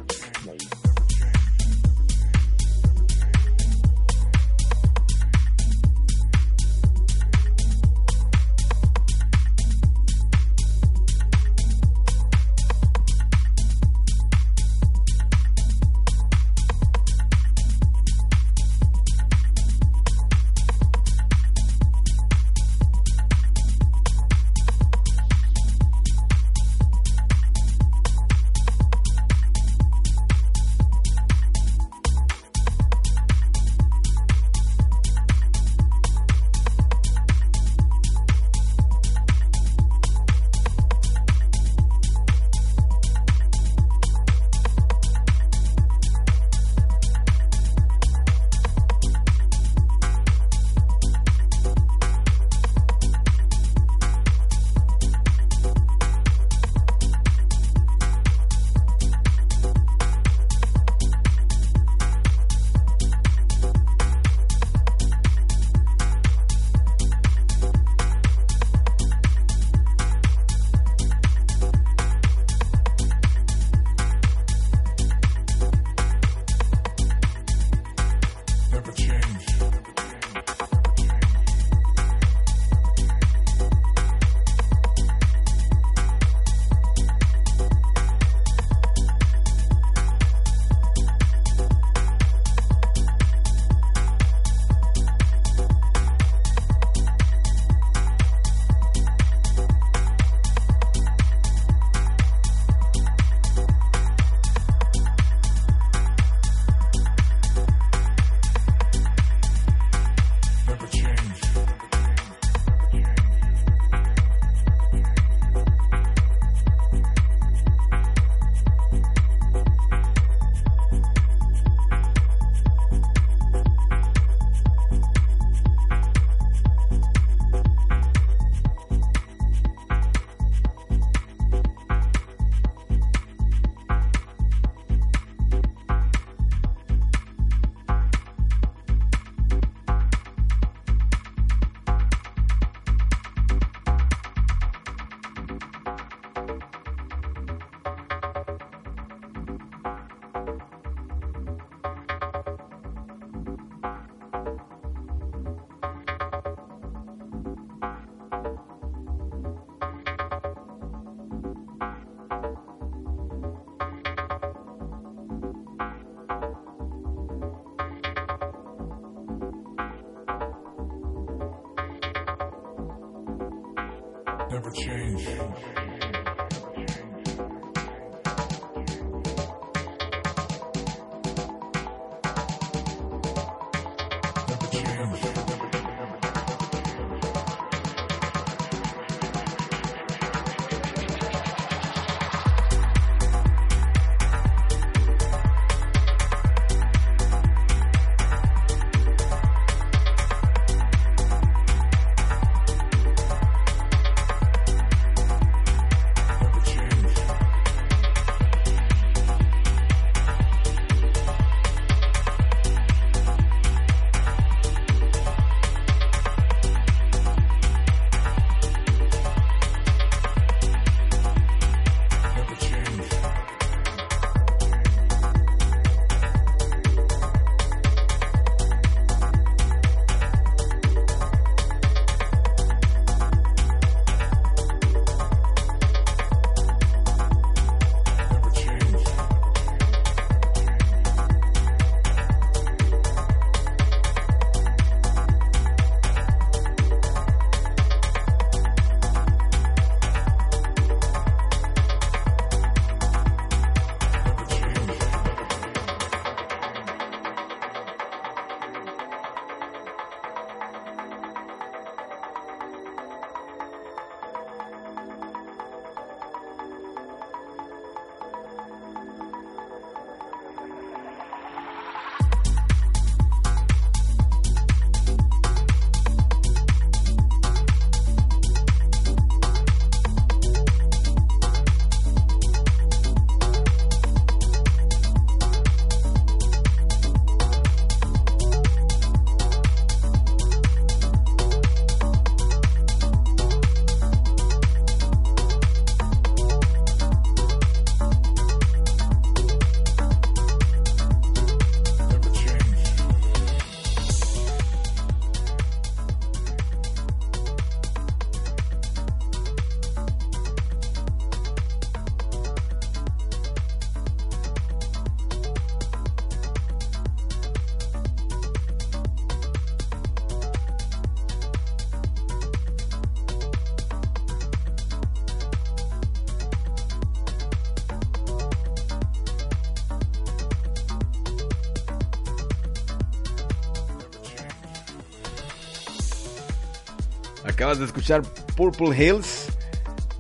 Acabas de escuchar Purple Hills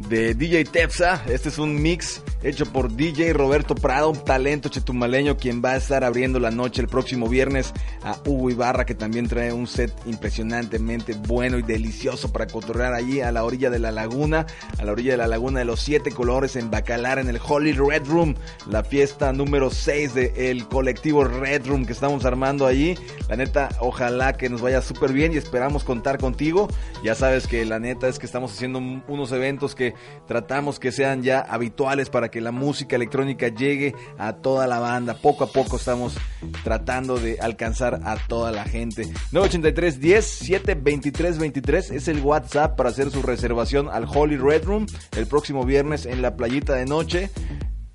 de DJ Tepsa. Este es un mix hecho por DJ Roberto Prado, un talento chetumaleño, quien va a estar abriendo la noche el próximo viernes a Hugo Ibarra, que también trae un set impresionantemente bueno y delicioso para cotorrear allí a la orilla de la laguna, a la orilla de la laguna de los siete colores en Bacalar, en el Holy Red Room, la fiesta número 6 del colectivo Red Room que estamos armando allí. La neta, ojalá que nos vaya súper bien y esperamos contar contigo. Ya sabes que la neta es que estamos haciendo un- unos eventos que tratamos que sean ya habituales para que la música electrónica llegue a toda la banda. Poco a poco estamos tratando de alcanzar a toda la gente. 983 10 7 23 23 es el WhatsApp para hacer su reservación al Holy Red Room el próximo viernes en la playita de noche.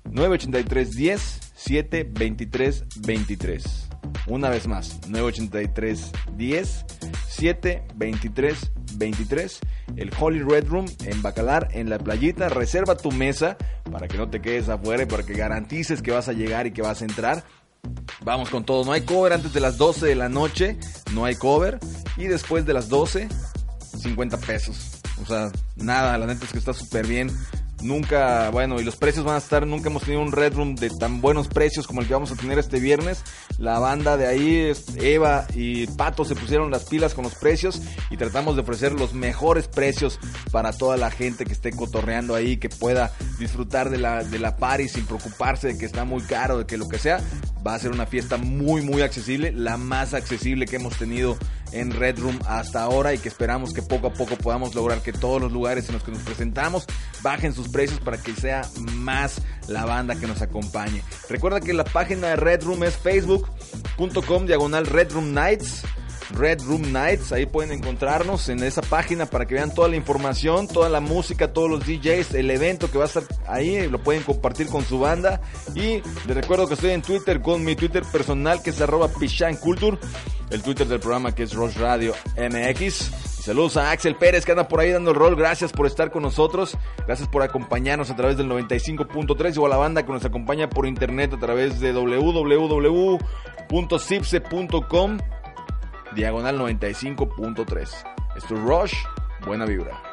983 10 7 23 23. Una vez más, 983 10 7 23 23. El Holy Red Room en Bacalar, en la playita. Reserva tu mesa para que no te quedes afuera y para que garantices que vas a llegar y que vas a entrar. Vamos con todo. No hay cover antes de las 12 de la noche. No hay cover. Y después de las 12, 50 pesos. O sea, nada, la neta es que está súper bien. Nunca, bueno, y los precios van a estar, nunca hemos tenido un Red Room de tan buenos precios como el que vamos a tener este viernes. La banda de ahí, es- Eva y Pato, se pusieron las pilas con los precios y tratamos de ofrecer los mejores precios para toda la gente que esté cotorreando ahí, que pueda disfrutar de la, de la party sin preocuparse de que está muy caro, de que lo que sea. Va a ser una fiesta muy, muy accesible, la más accesible que hemos tenido en Red Room hasta ahora y que esperamos que poco a poco podamos lograr que todos los lugares en los que nos presentamos bajen sus precios para que sea más la banda que nos acompañe. Recuerda que la página de Red Room es facebook.com diagonal Red Room Nights. Red Room Nights, ahí pueden encontrarnos en esa página para que vean toda la información, toda la música, todos los DJs, el evento que va a estar ahí, lo pueden compartir con su banda. Y les recuerdo que estoy en Twitter con mi Twitter personal que es arroba Pichan Culture, el Twitter del programa que es Rush Radio MX. Saludos a Axel Pérez que anda por ahí dando el rol. Gracias por estar con nosotros. Gracias por acompañarnos a través del 95.3 o a la banda que nos acompaña por internet a través de www.cipse.com diagonal 95.3. Esto es Rush. Buena vibra.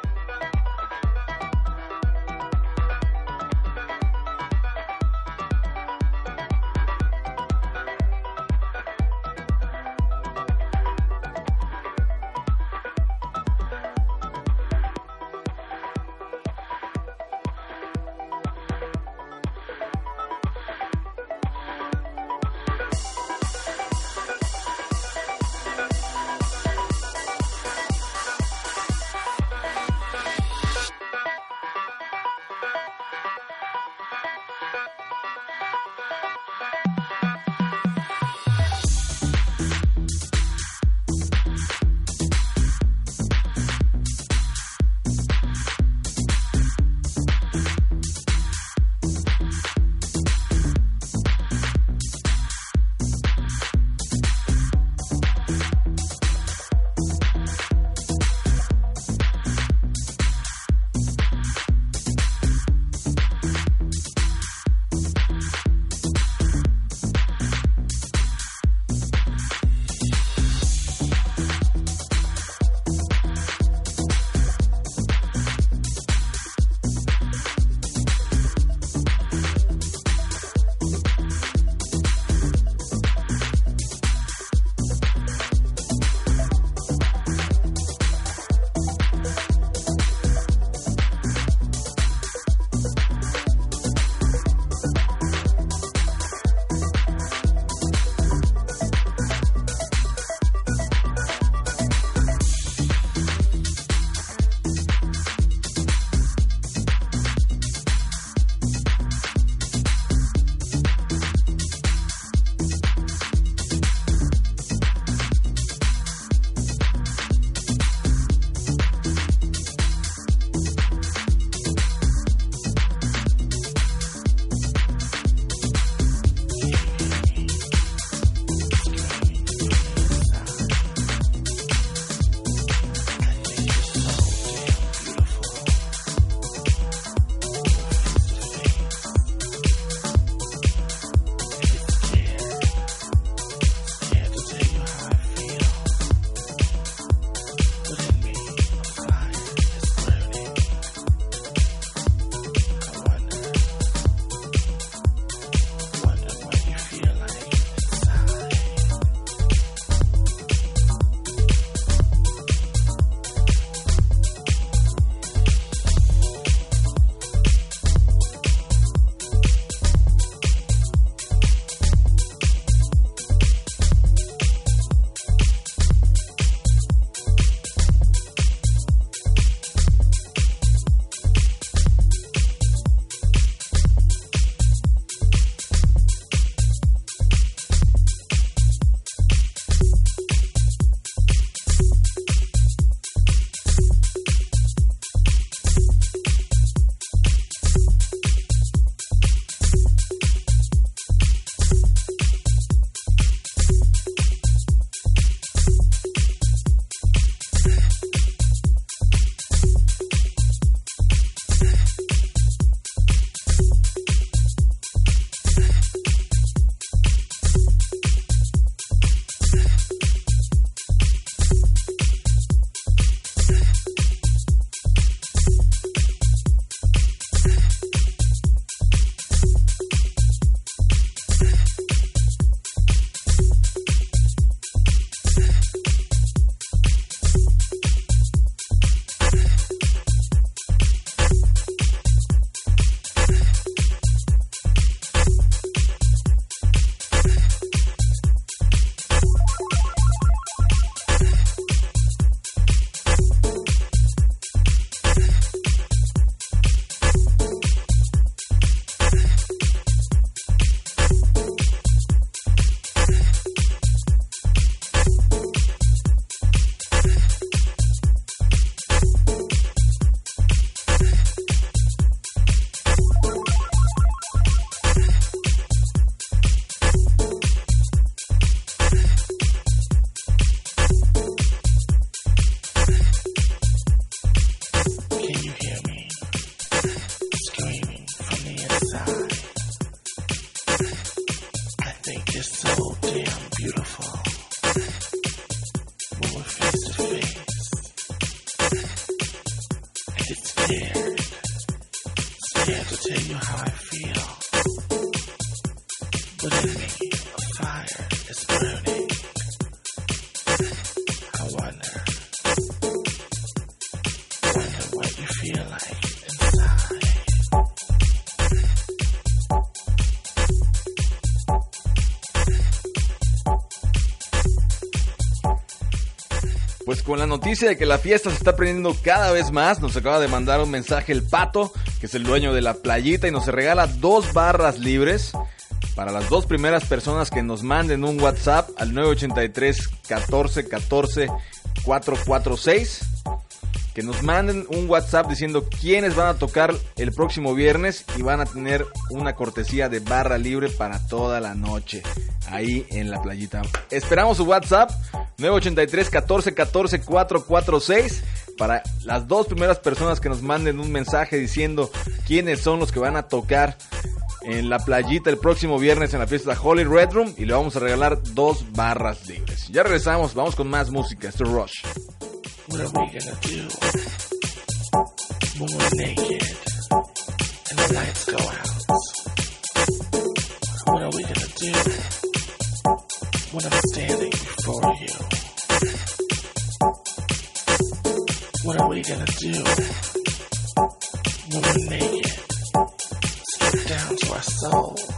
Con la noticia de que la fiesta se está prendiendo cada vez más, nos acaba de mandar un mensaje el Pato, que es el dueño de la playita, y nos regala dos barras libres para las dos primeras personas que nos manden un WhatsApp al 983 14 14 446. Que nos manden un WhatsApp diciendo quiénes van a tocar el próximo viernes y van a tener una cortesía de barra libre para toda la noche ahí en la playita. Esperamos su WhatsApp 983 14 14 446 para las dos primeras personas que nos manden un mensaje diciendo quiénes son los que van a tocar en la playita el próximo viernes en la fiesta Holy Red Room y le vamos a regalar dos barras libres. Ya regresamos, vamos con más música. Esto es Rush. What are when I'm standing before you? What are we gonna do when we're naked, stripped down to our souls?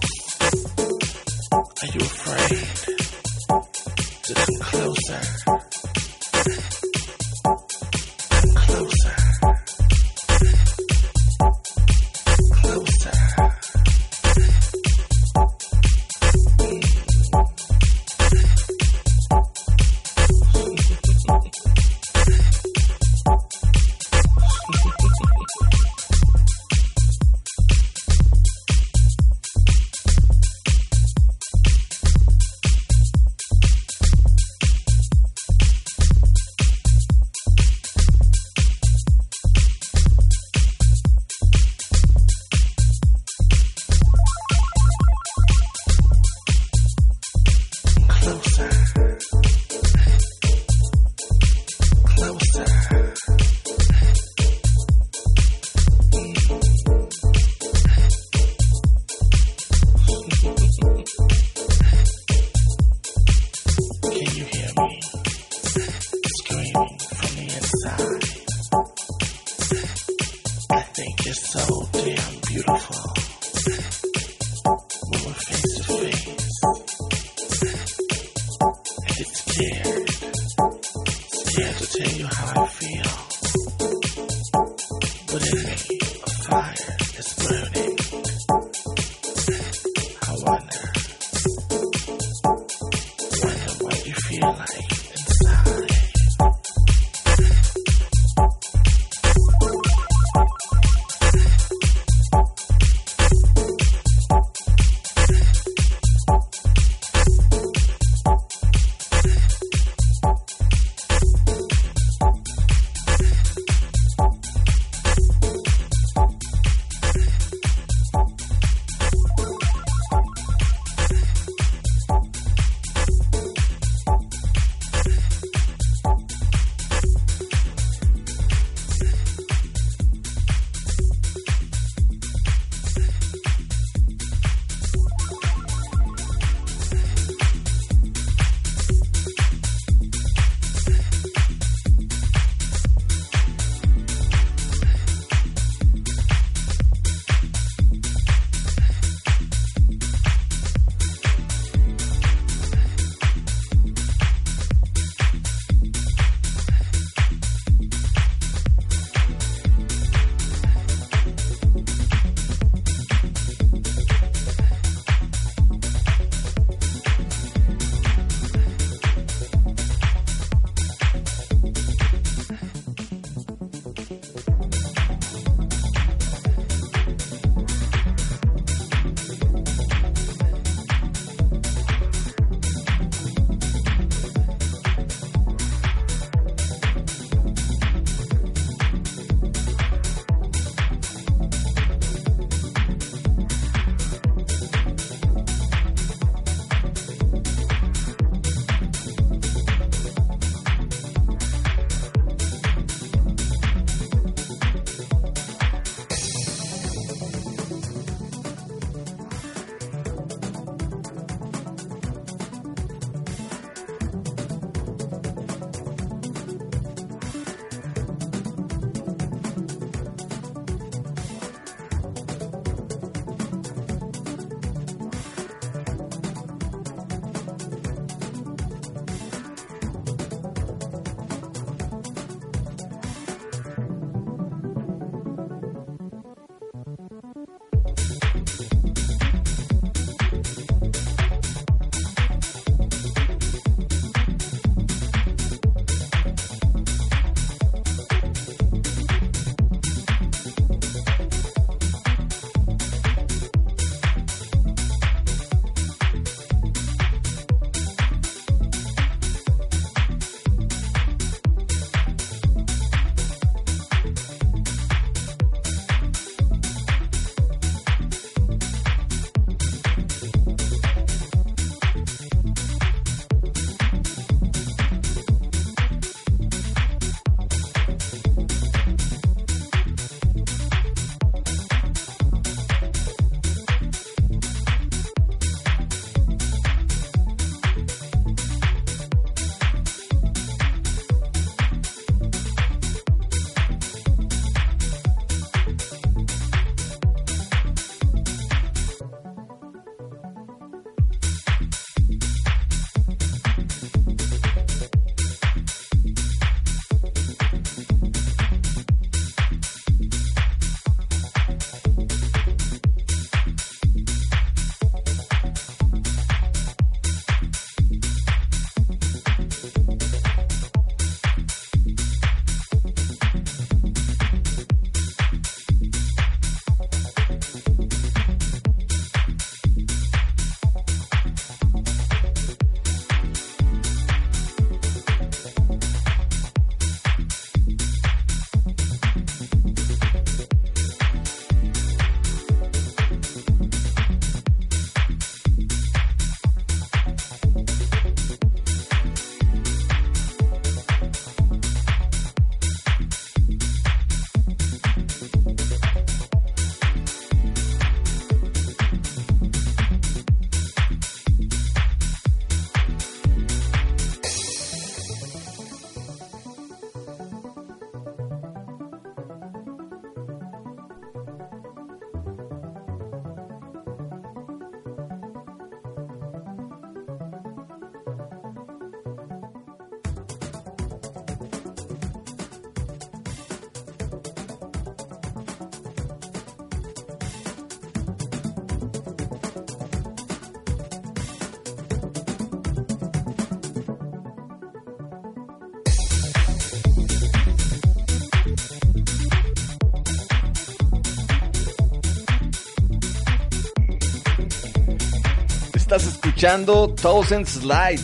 Escuchando Thousand Slide.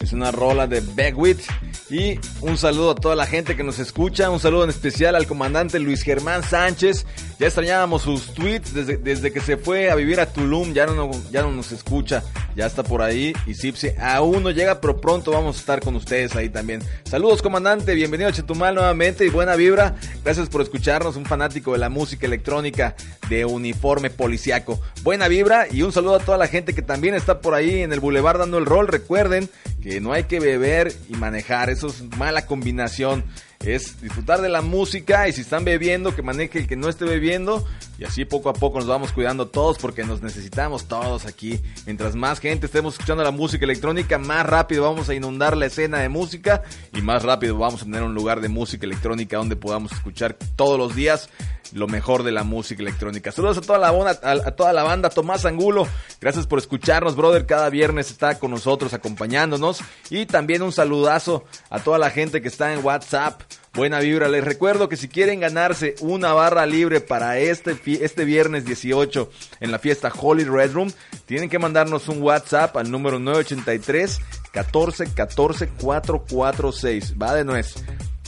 Es una rola de Beckwith. Y un saludo a toda la gente que nos escucha. Un saludo en especial al comandante Luis Germán Sánchez. Ya extrañábamos sus tweets desde, desde que se fue a vivir a Tulum. Ya no, ya no nos escucha. Ya está por ahí. Y Sipsi aún no llega, pero pronto vamos a estar con ustedes ahí también. Saludos, comandante. Bienvenido a Chetumal nuevamente y buena vibra. Gracias por escucharnos. Un fanático de la música electrónica de uniforme policiaco. Buena vibra y un saludo a toda la gente que también está por ahí en el bulevar dando el rol. Recuerden que no hay que beber y manejar. Eso es mala combinación. Es disfrutar de la música y si están bebiendo, que maneje el que no esté bebiendo. Y así poco a poco nos vamos cuidando todos porque nos necesitamos todos aquí. Mientras más gente estemos escuchando la música electrónica, más rápido vamos a inundar la escena de música y más rápido vamos a tener un lugar de música electrónica donde podamos escuchar todos los días lo mejor de la música electrónica. Saludos a toda la banda, a, a toda la banda, Tomás Angulo. Gracias por escucharnos, brother. Cada viernes está con nosotros acompañándonos. Y también un saludazo a toda la gente que está en WhatsApp. Buena vibra. Les recuerdo que si quieren ganarse una barra libre para este, este viernes 18 en la fiesta Holy Red Room, tienen que mandarnos un WhatsApp al número 983 14 14 446. Va de nuez.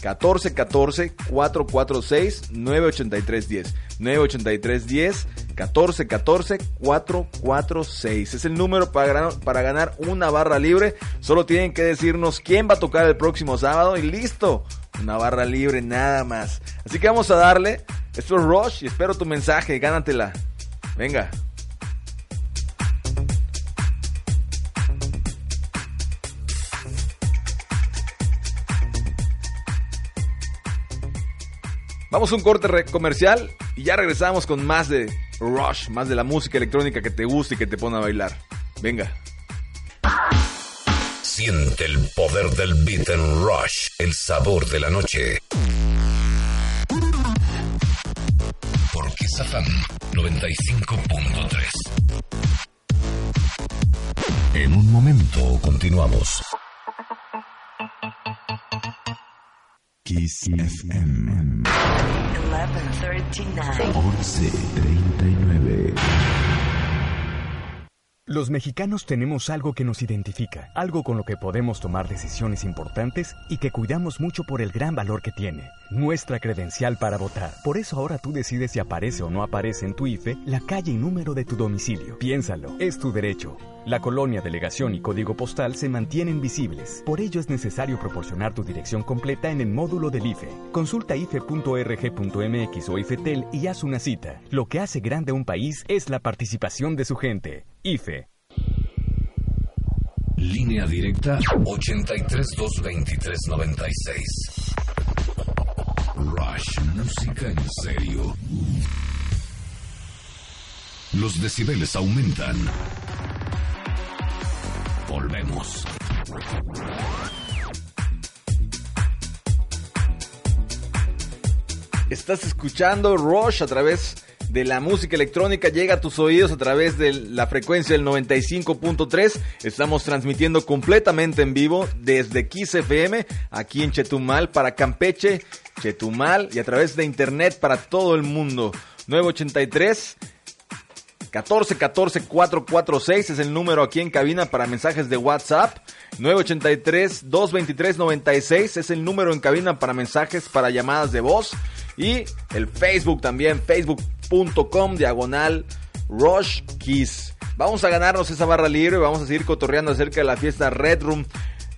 14 14 446 983 10 983 10 14 14 446 es el número para ganar, para ganar una barra libre. Solo tienen que decirnos quién va a tocar el próximo sábado y listo una barra libre nada más. Así que vamos a darle. Esto es Rush y espero tu mensaje. Gánatela. Venga. Vamos a un corte comercial y ya regresamos con más de Rush, más de la música electrónica que te gusta y que te pone a bailar. Venga. Siente el poder del beat en Rush, el sabor de la noche. Por Kiss FM 95.3. En un momento continuamos. Kiss FM 1139. 1139. Los mexicanos tenemos algo que nos identifica, algo con lo que podemos tomar decisiones importantes y que cuidamos mucho por el gran valor que tiene, nuestra credencial para votar. Por eso ahora tú decides si aparece o no aparece en tu IFE la calle y número de tu domicilio. Piénsalo, es tu derecho. La colonia, delegación y código postal se mantienen visibles. Por ello es necesario proporcionar tu dirección completa en el módulo del IFE. Consulta ife.rg.mx o IFETEL y haz una cita. Lo que hace grande un país es la participación de su gente. IFE. Línea directa 8322396. Rush, música en serio. Los decibeles aumentan. Volvemos. Estás escuchando Rush a través de la música electrónica, llega a tus oídos a través de la frecuencia del 95.3. Estamos transmitiendo completamente en vivo desde Kiss FM, aquí en Chetumal, para Campeche, Chetumal y a través de internet para todo el mundo. 983 14 14 446 es el número aquí en cabina para mensajes de WhatsApp. 983 223 96 es el número en cabina para mensajes para llamadas de voz. Y el Facebook también, facebook.com diagonal Rush. Vamos a ganarnos esa barra libre, vamos a seguir cotorreando acerca de la fiesta Red Room,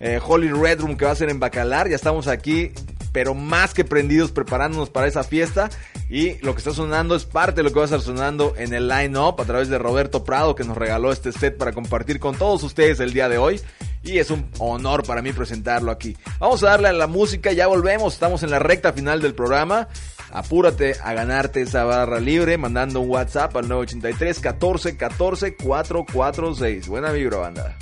eh, Holy Red Room que va a ser en Bacalar. Ya estamos aquí, pero más que prendidos preparándonos para esa fiesta. Y lo que está sonando es parte de lo que va a estar sonando en el line-up a través de Roberto Prado que nos regaló este set para compartir con todos ustedes el día de hoy. Y es un honor para mí presentarlo aquí. Vamos a darle a la música, ya volvemos, estamos en la recta final del programa. Apúrate a ganarte esa barra libre mandando un WhatsApp al 983 14 14 446. Buena vibra, banda.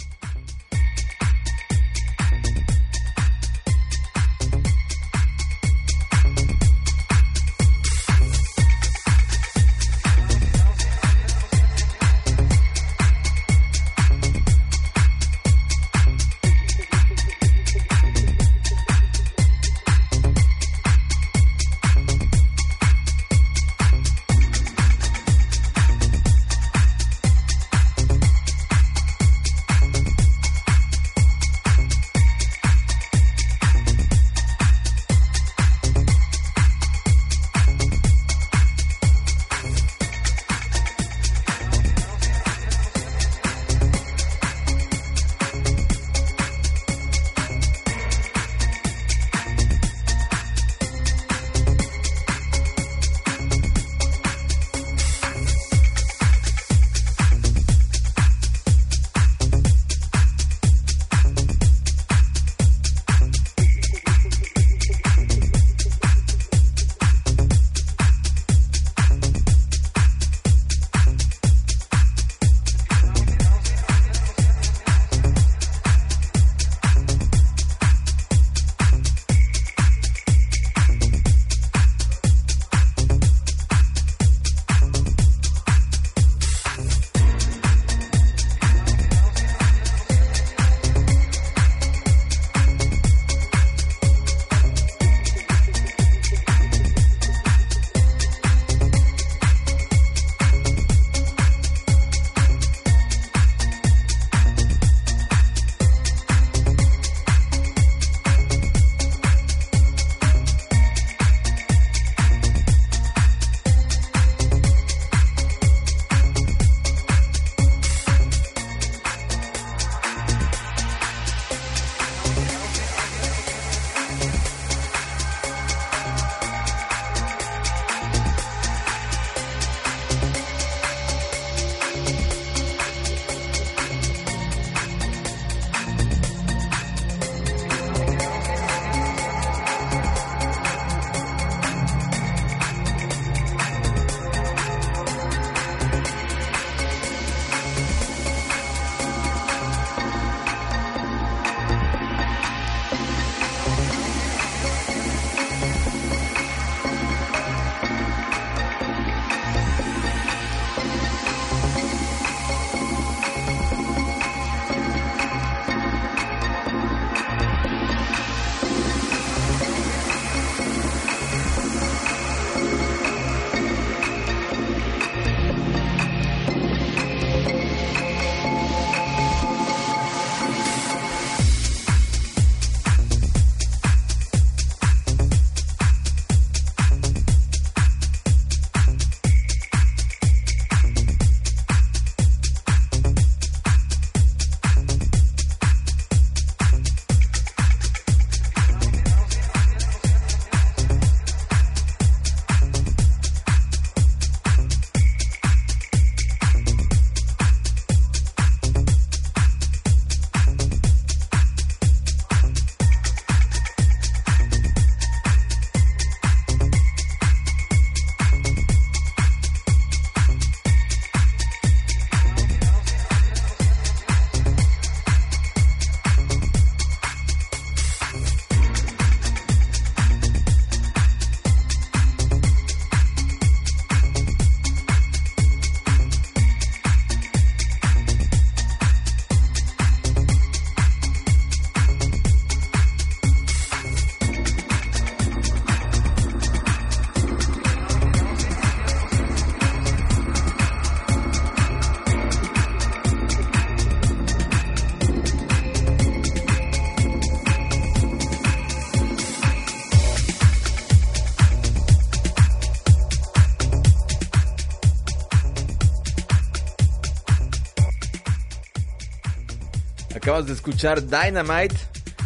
Acabas de escuchar Dynamite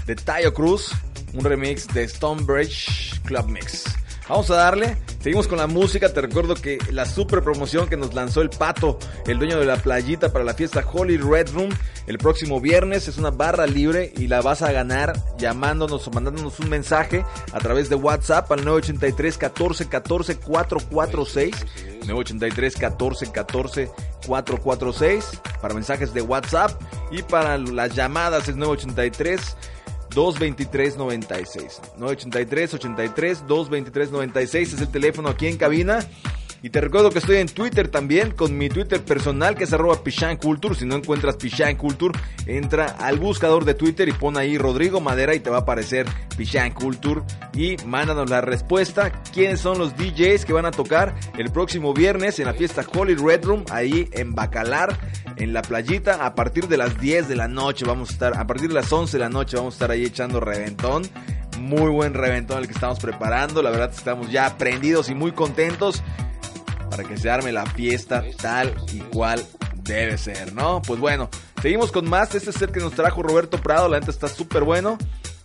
de Tayo Cruz, un remix de Stonebridge Club Mix. Vamos a darle, seguimos con la música, te recuerdo que la super promoción que nos lanzó el Pato, el dueño de la playita para la fiesta Holy Red Room, el próximo viernes es una barra libre y la vas a ganar llamándonos o mandándonos un mensaje a través de WhatsApp al 983 14 14 446 983 14 14 446 para mensajes de WhatsApp y para las llamadas es 983 223 96 983 83 223 96 es el teléfono aquí en cabina y te recuerdo que estoy en Twitter también con mi Twitter personal que es arroba Pichán Culture. Si no encuentras Pichán Culture, entra al buscador de Twitter y pon ahí Rodrigo Madera y te va a aparecer Pichán Culture. Y mándanos la respuesta. ¿Quiénes son los DJs que van a tocar el próximo viernes en la fiesta Holy Red Room ahí en Bacalar, en la playita, a partir de las 10 de la noche? Vamos a estar, a partir de las 11 de la noche vamos a estar ahí echando reventón muy buen reventón el que estamos preparando. La verdad estamos ya prendidos y muy contentos para que se arme la fiesta tal y cual debe ser, ¿no? Pues bueno, seguimos con más. Este es el que nos trajo Roberto Prado. La neta está súper bueno.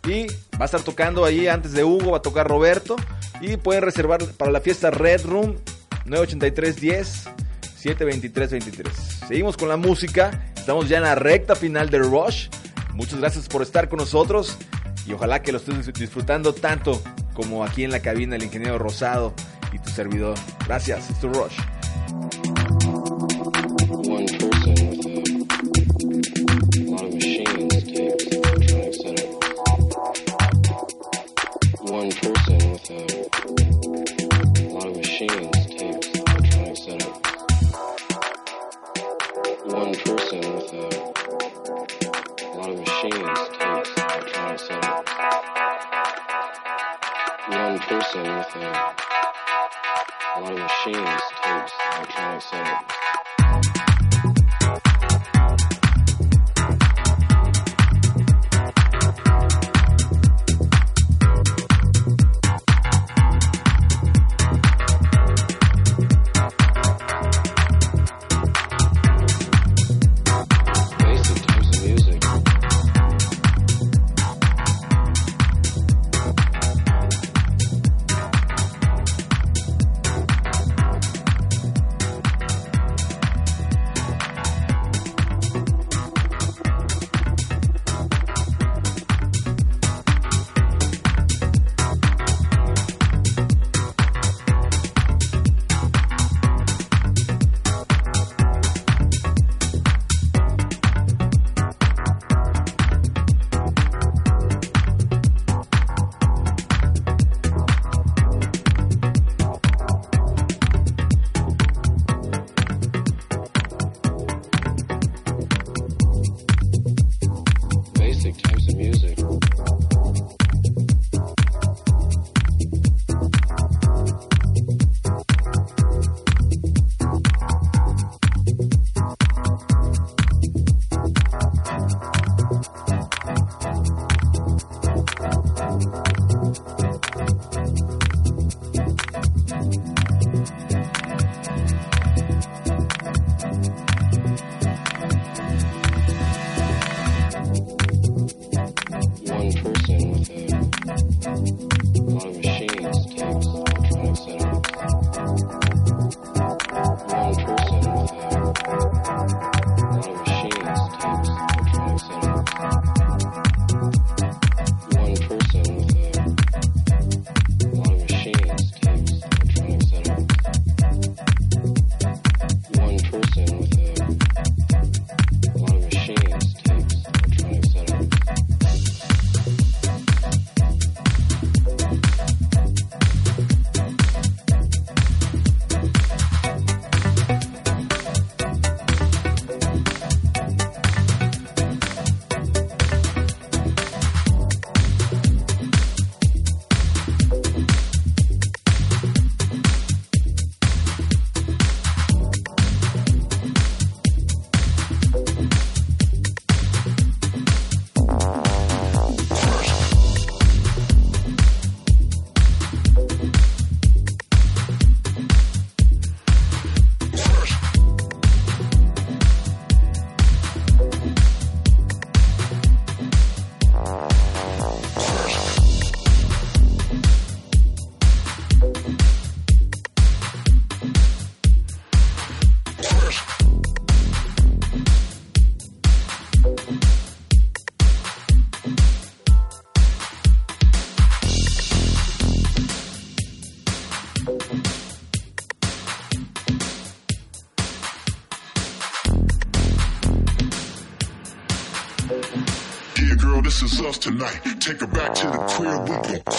Y va a estar tocando ahí antes de Hugo, va a tocar Roberto. Y pueden reservar para la fiesta Red Room 98310 72323. Seguimos con la música. Estamos ya en la recta final de Rush. Muchas gracias por estar con nosotros. Y ojalá que lo estés disfrutando tanto como aquí en la cabina el ingeniero Rosado y tu servidor. Gracias, tu Rush. one person with a a lot of machines tapes, electronic setup. us tonight. Take her back to the crib, with her.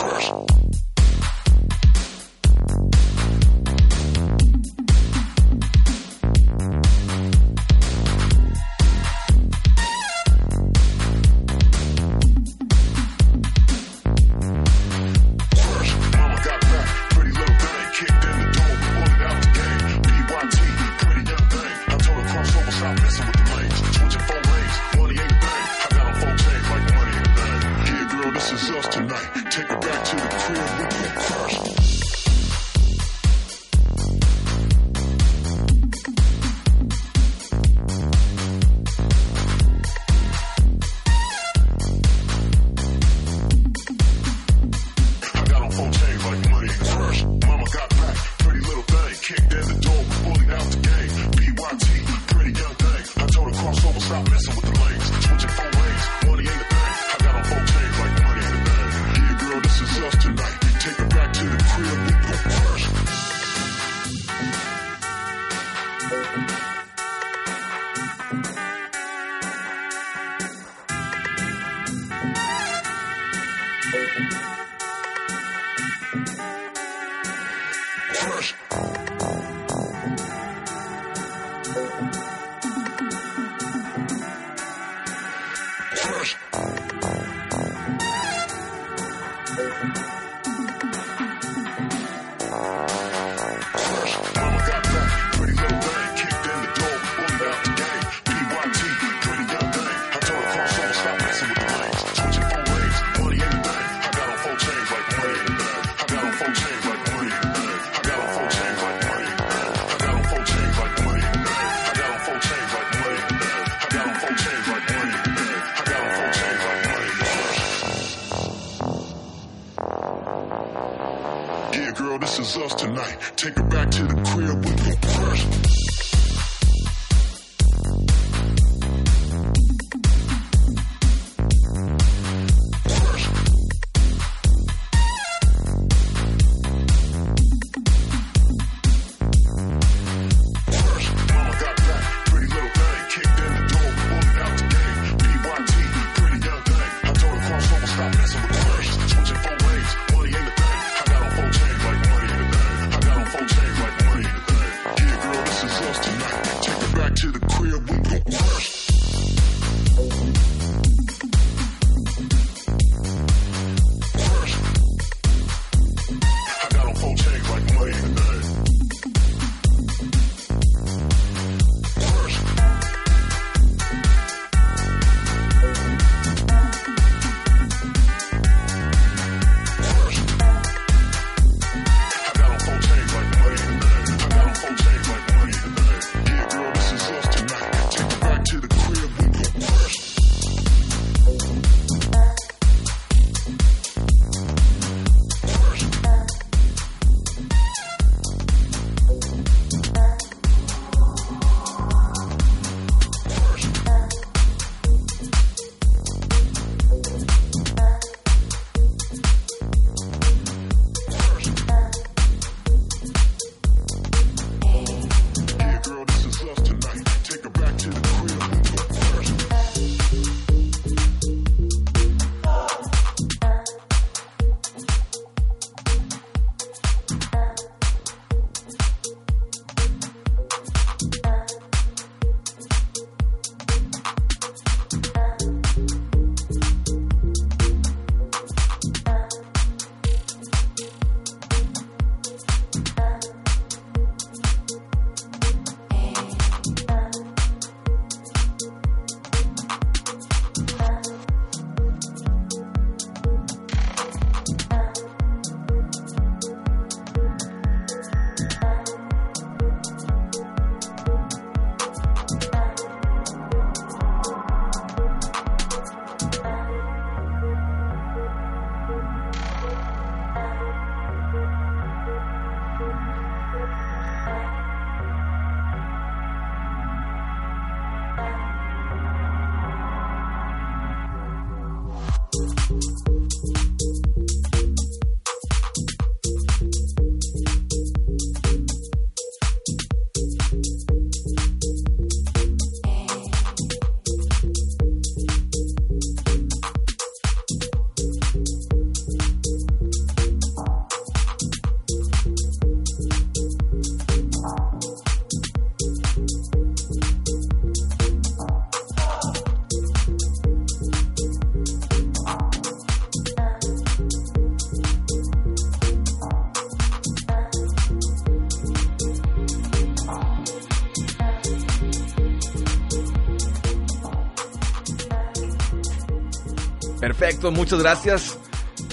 Perfecto, muchas gracias.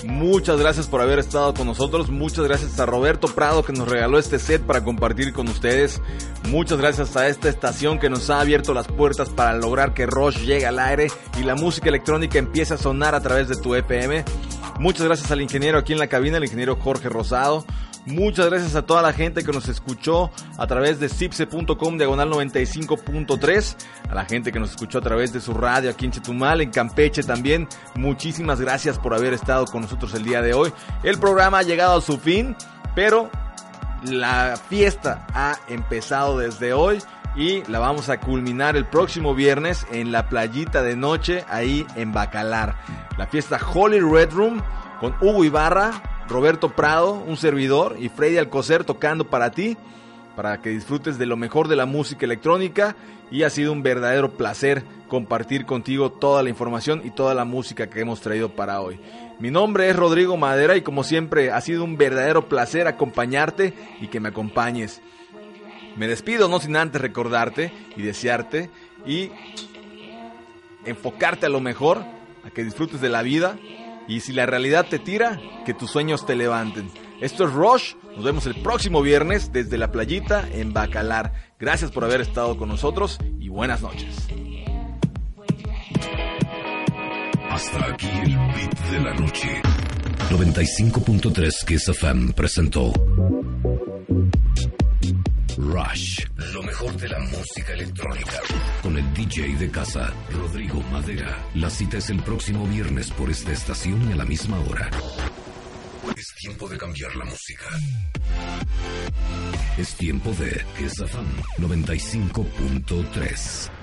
Muchas gracias por haber estado con nosotros. Muchas gracias a Roberto Prado que nos regaló este set para compartir con ustedes. Muchas gracias a esta estación que nos ha abierto las puertas para lograr que Rush llegue al aire y la música electrónica empiece a sonar a través de tu FM. Muchas gracias al ingeniero aquí en la cabina, el ingeniero Jorge Rosado. Muchas gracias a toda la gente que nos escuchó a través de cipse.com diagonal 95.3, a la gente que nos escuchó a través de su radio aquí en Chetumal, en Campeche también. Muchísimas gracias por haber estado con nosotros el día de hoy. El programa ha llegado a su fin, pero la fiesta ha empezado desde hoy y la vamos a culminar el próximo viernes en la playita de noche ahí en Bacalar. La fiesta Holy Red Room con Hugo Ibarra, Roberto Prado, un servidor y Freddy Alcocer tocando para ti, para que disfrutes de lo mejor de la música electrónica y ha sido un verdadero placer compartir contigo toda la información y toda la música que hemos traído para hoy. Mi nombre es Rodrigo Madera y como siempre ha sido un verdadero placer acompañarte y que me acompañes. Me despido no sin antes recordarte y desearte y enfocarte a lo mejor, a que disfrutes de la vida y si la realidad te tira, que tus sueños te levanten. Esto es Rush, nos vemos el próximo viernes desde la playita en Bacalar. Gracias por haber estado con nosotros y buenas noches. Hasta aquí el beat de la noche. 95.3 Kiss FM presentó Rush, lo mejor de la música electrónica. Con el DJ de casa, Rodrigo Madera. La cita es el próximo viernes por esta estación y a la misma hora. Es tiempo de cambiar la música. Es tiempo de FM 95.3.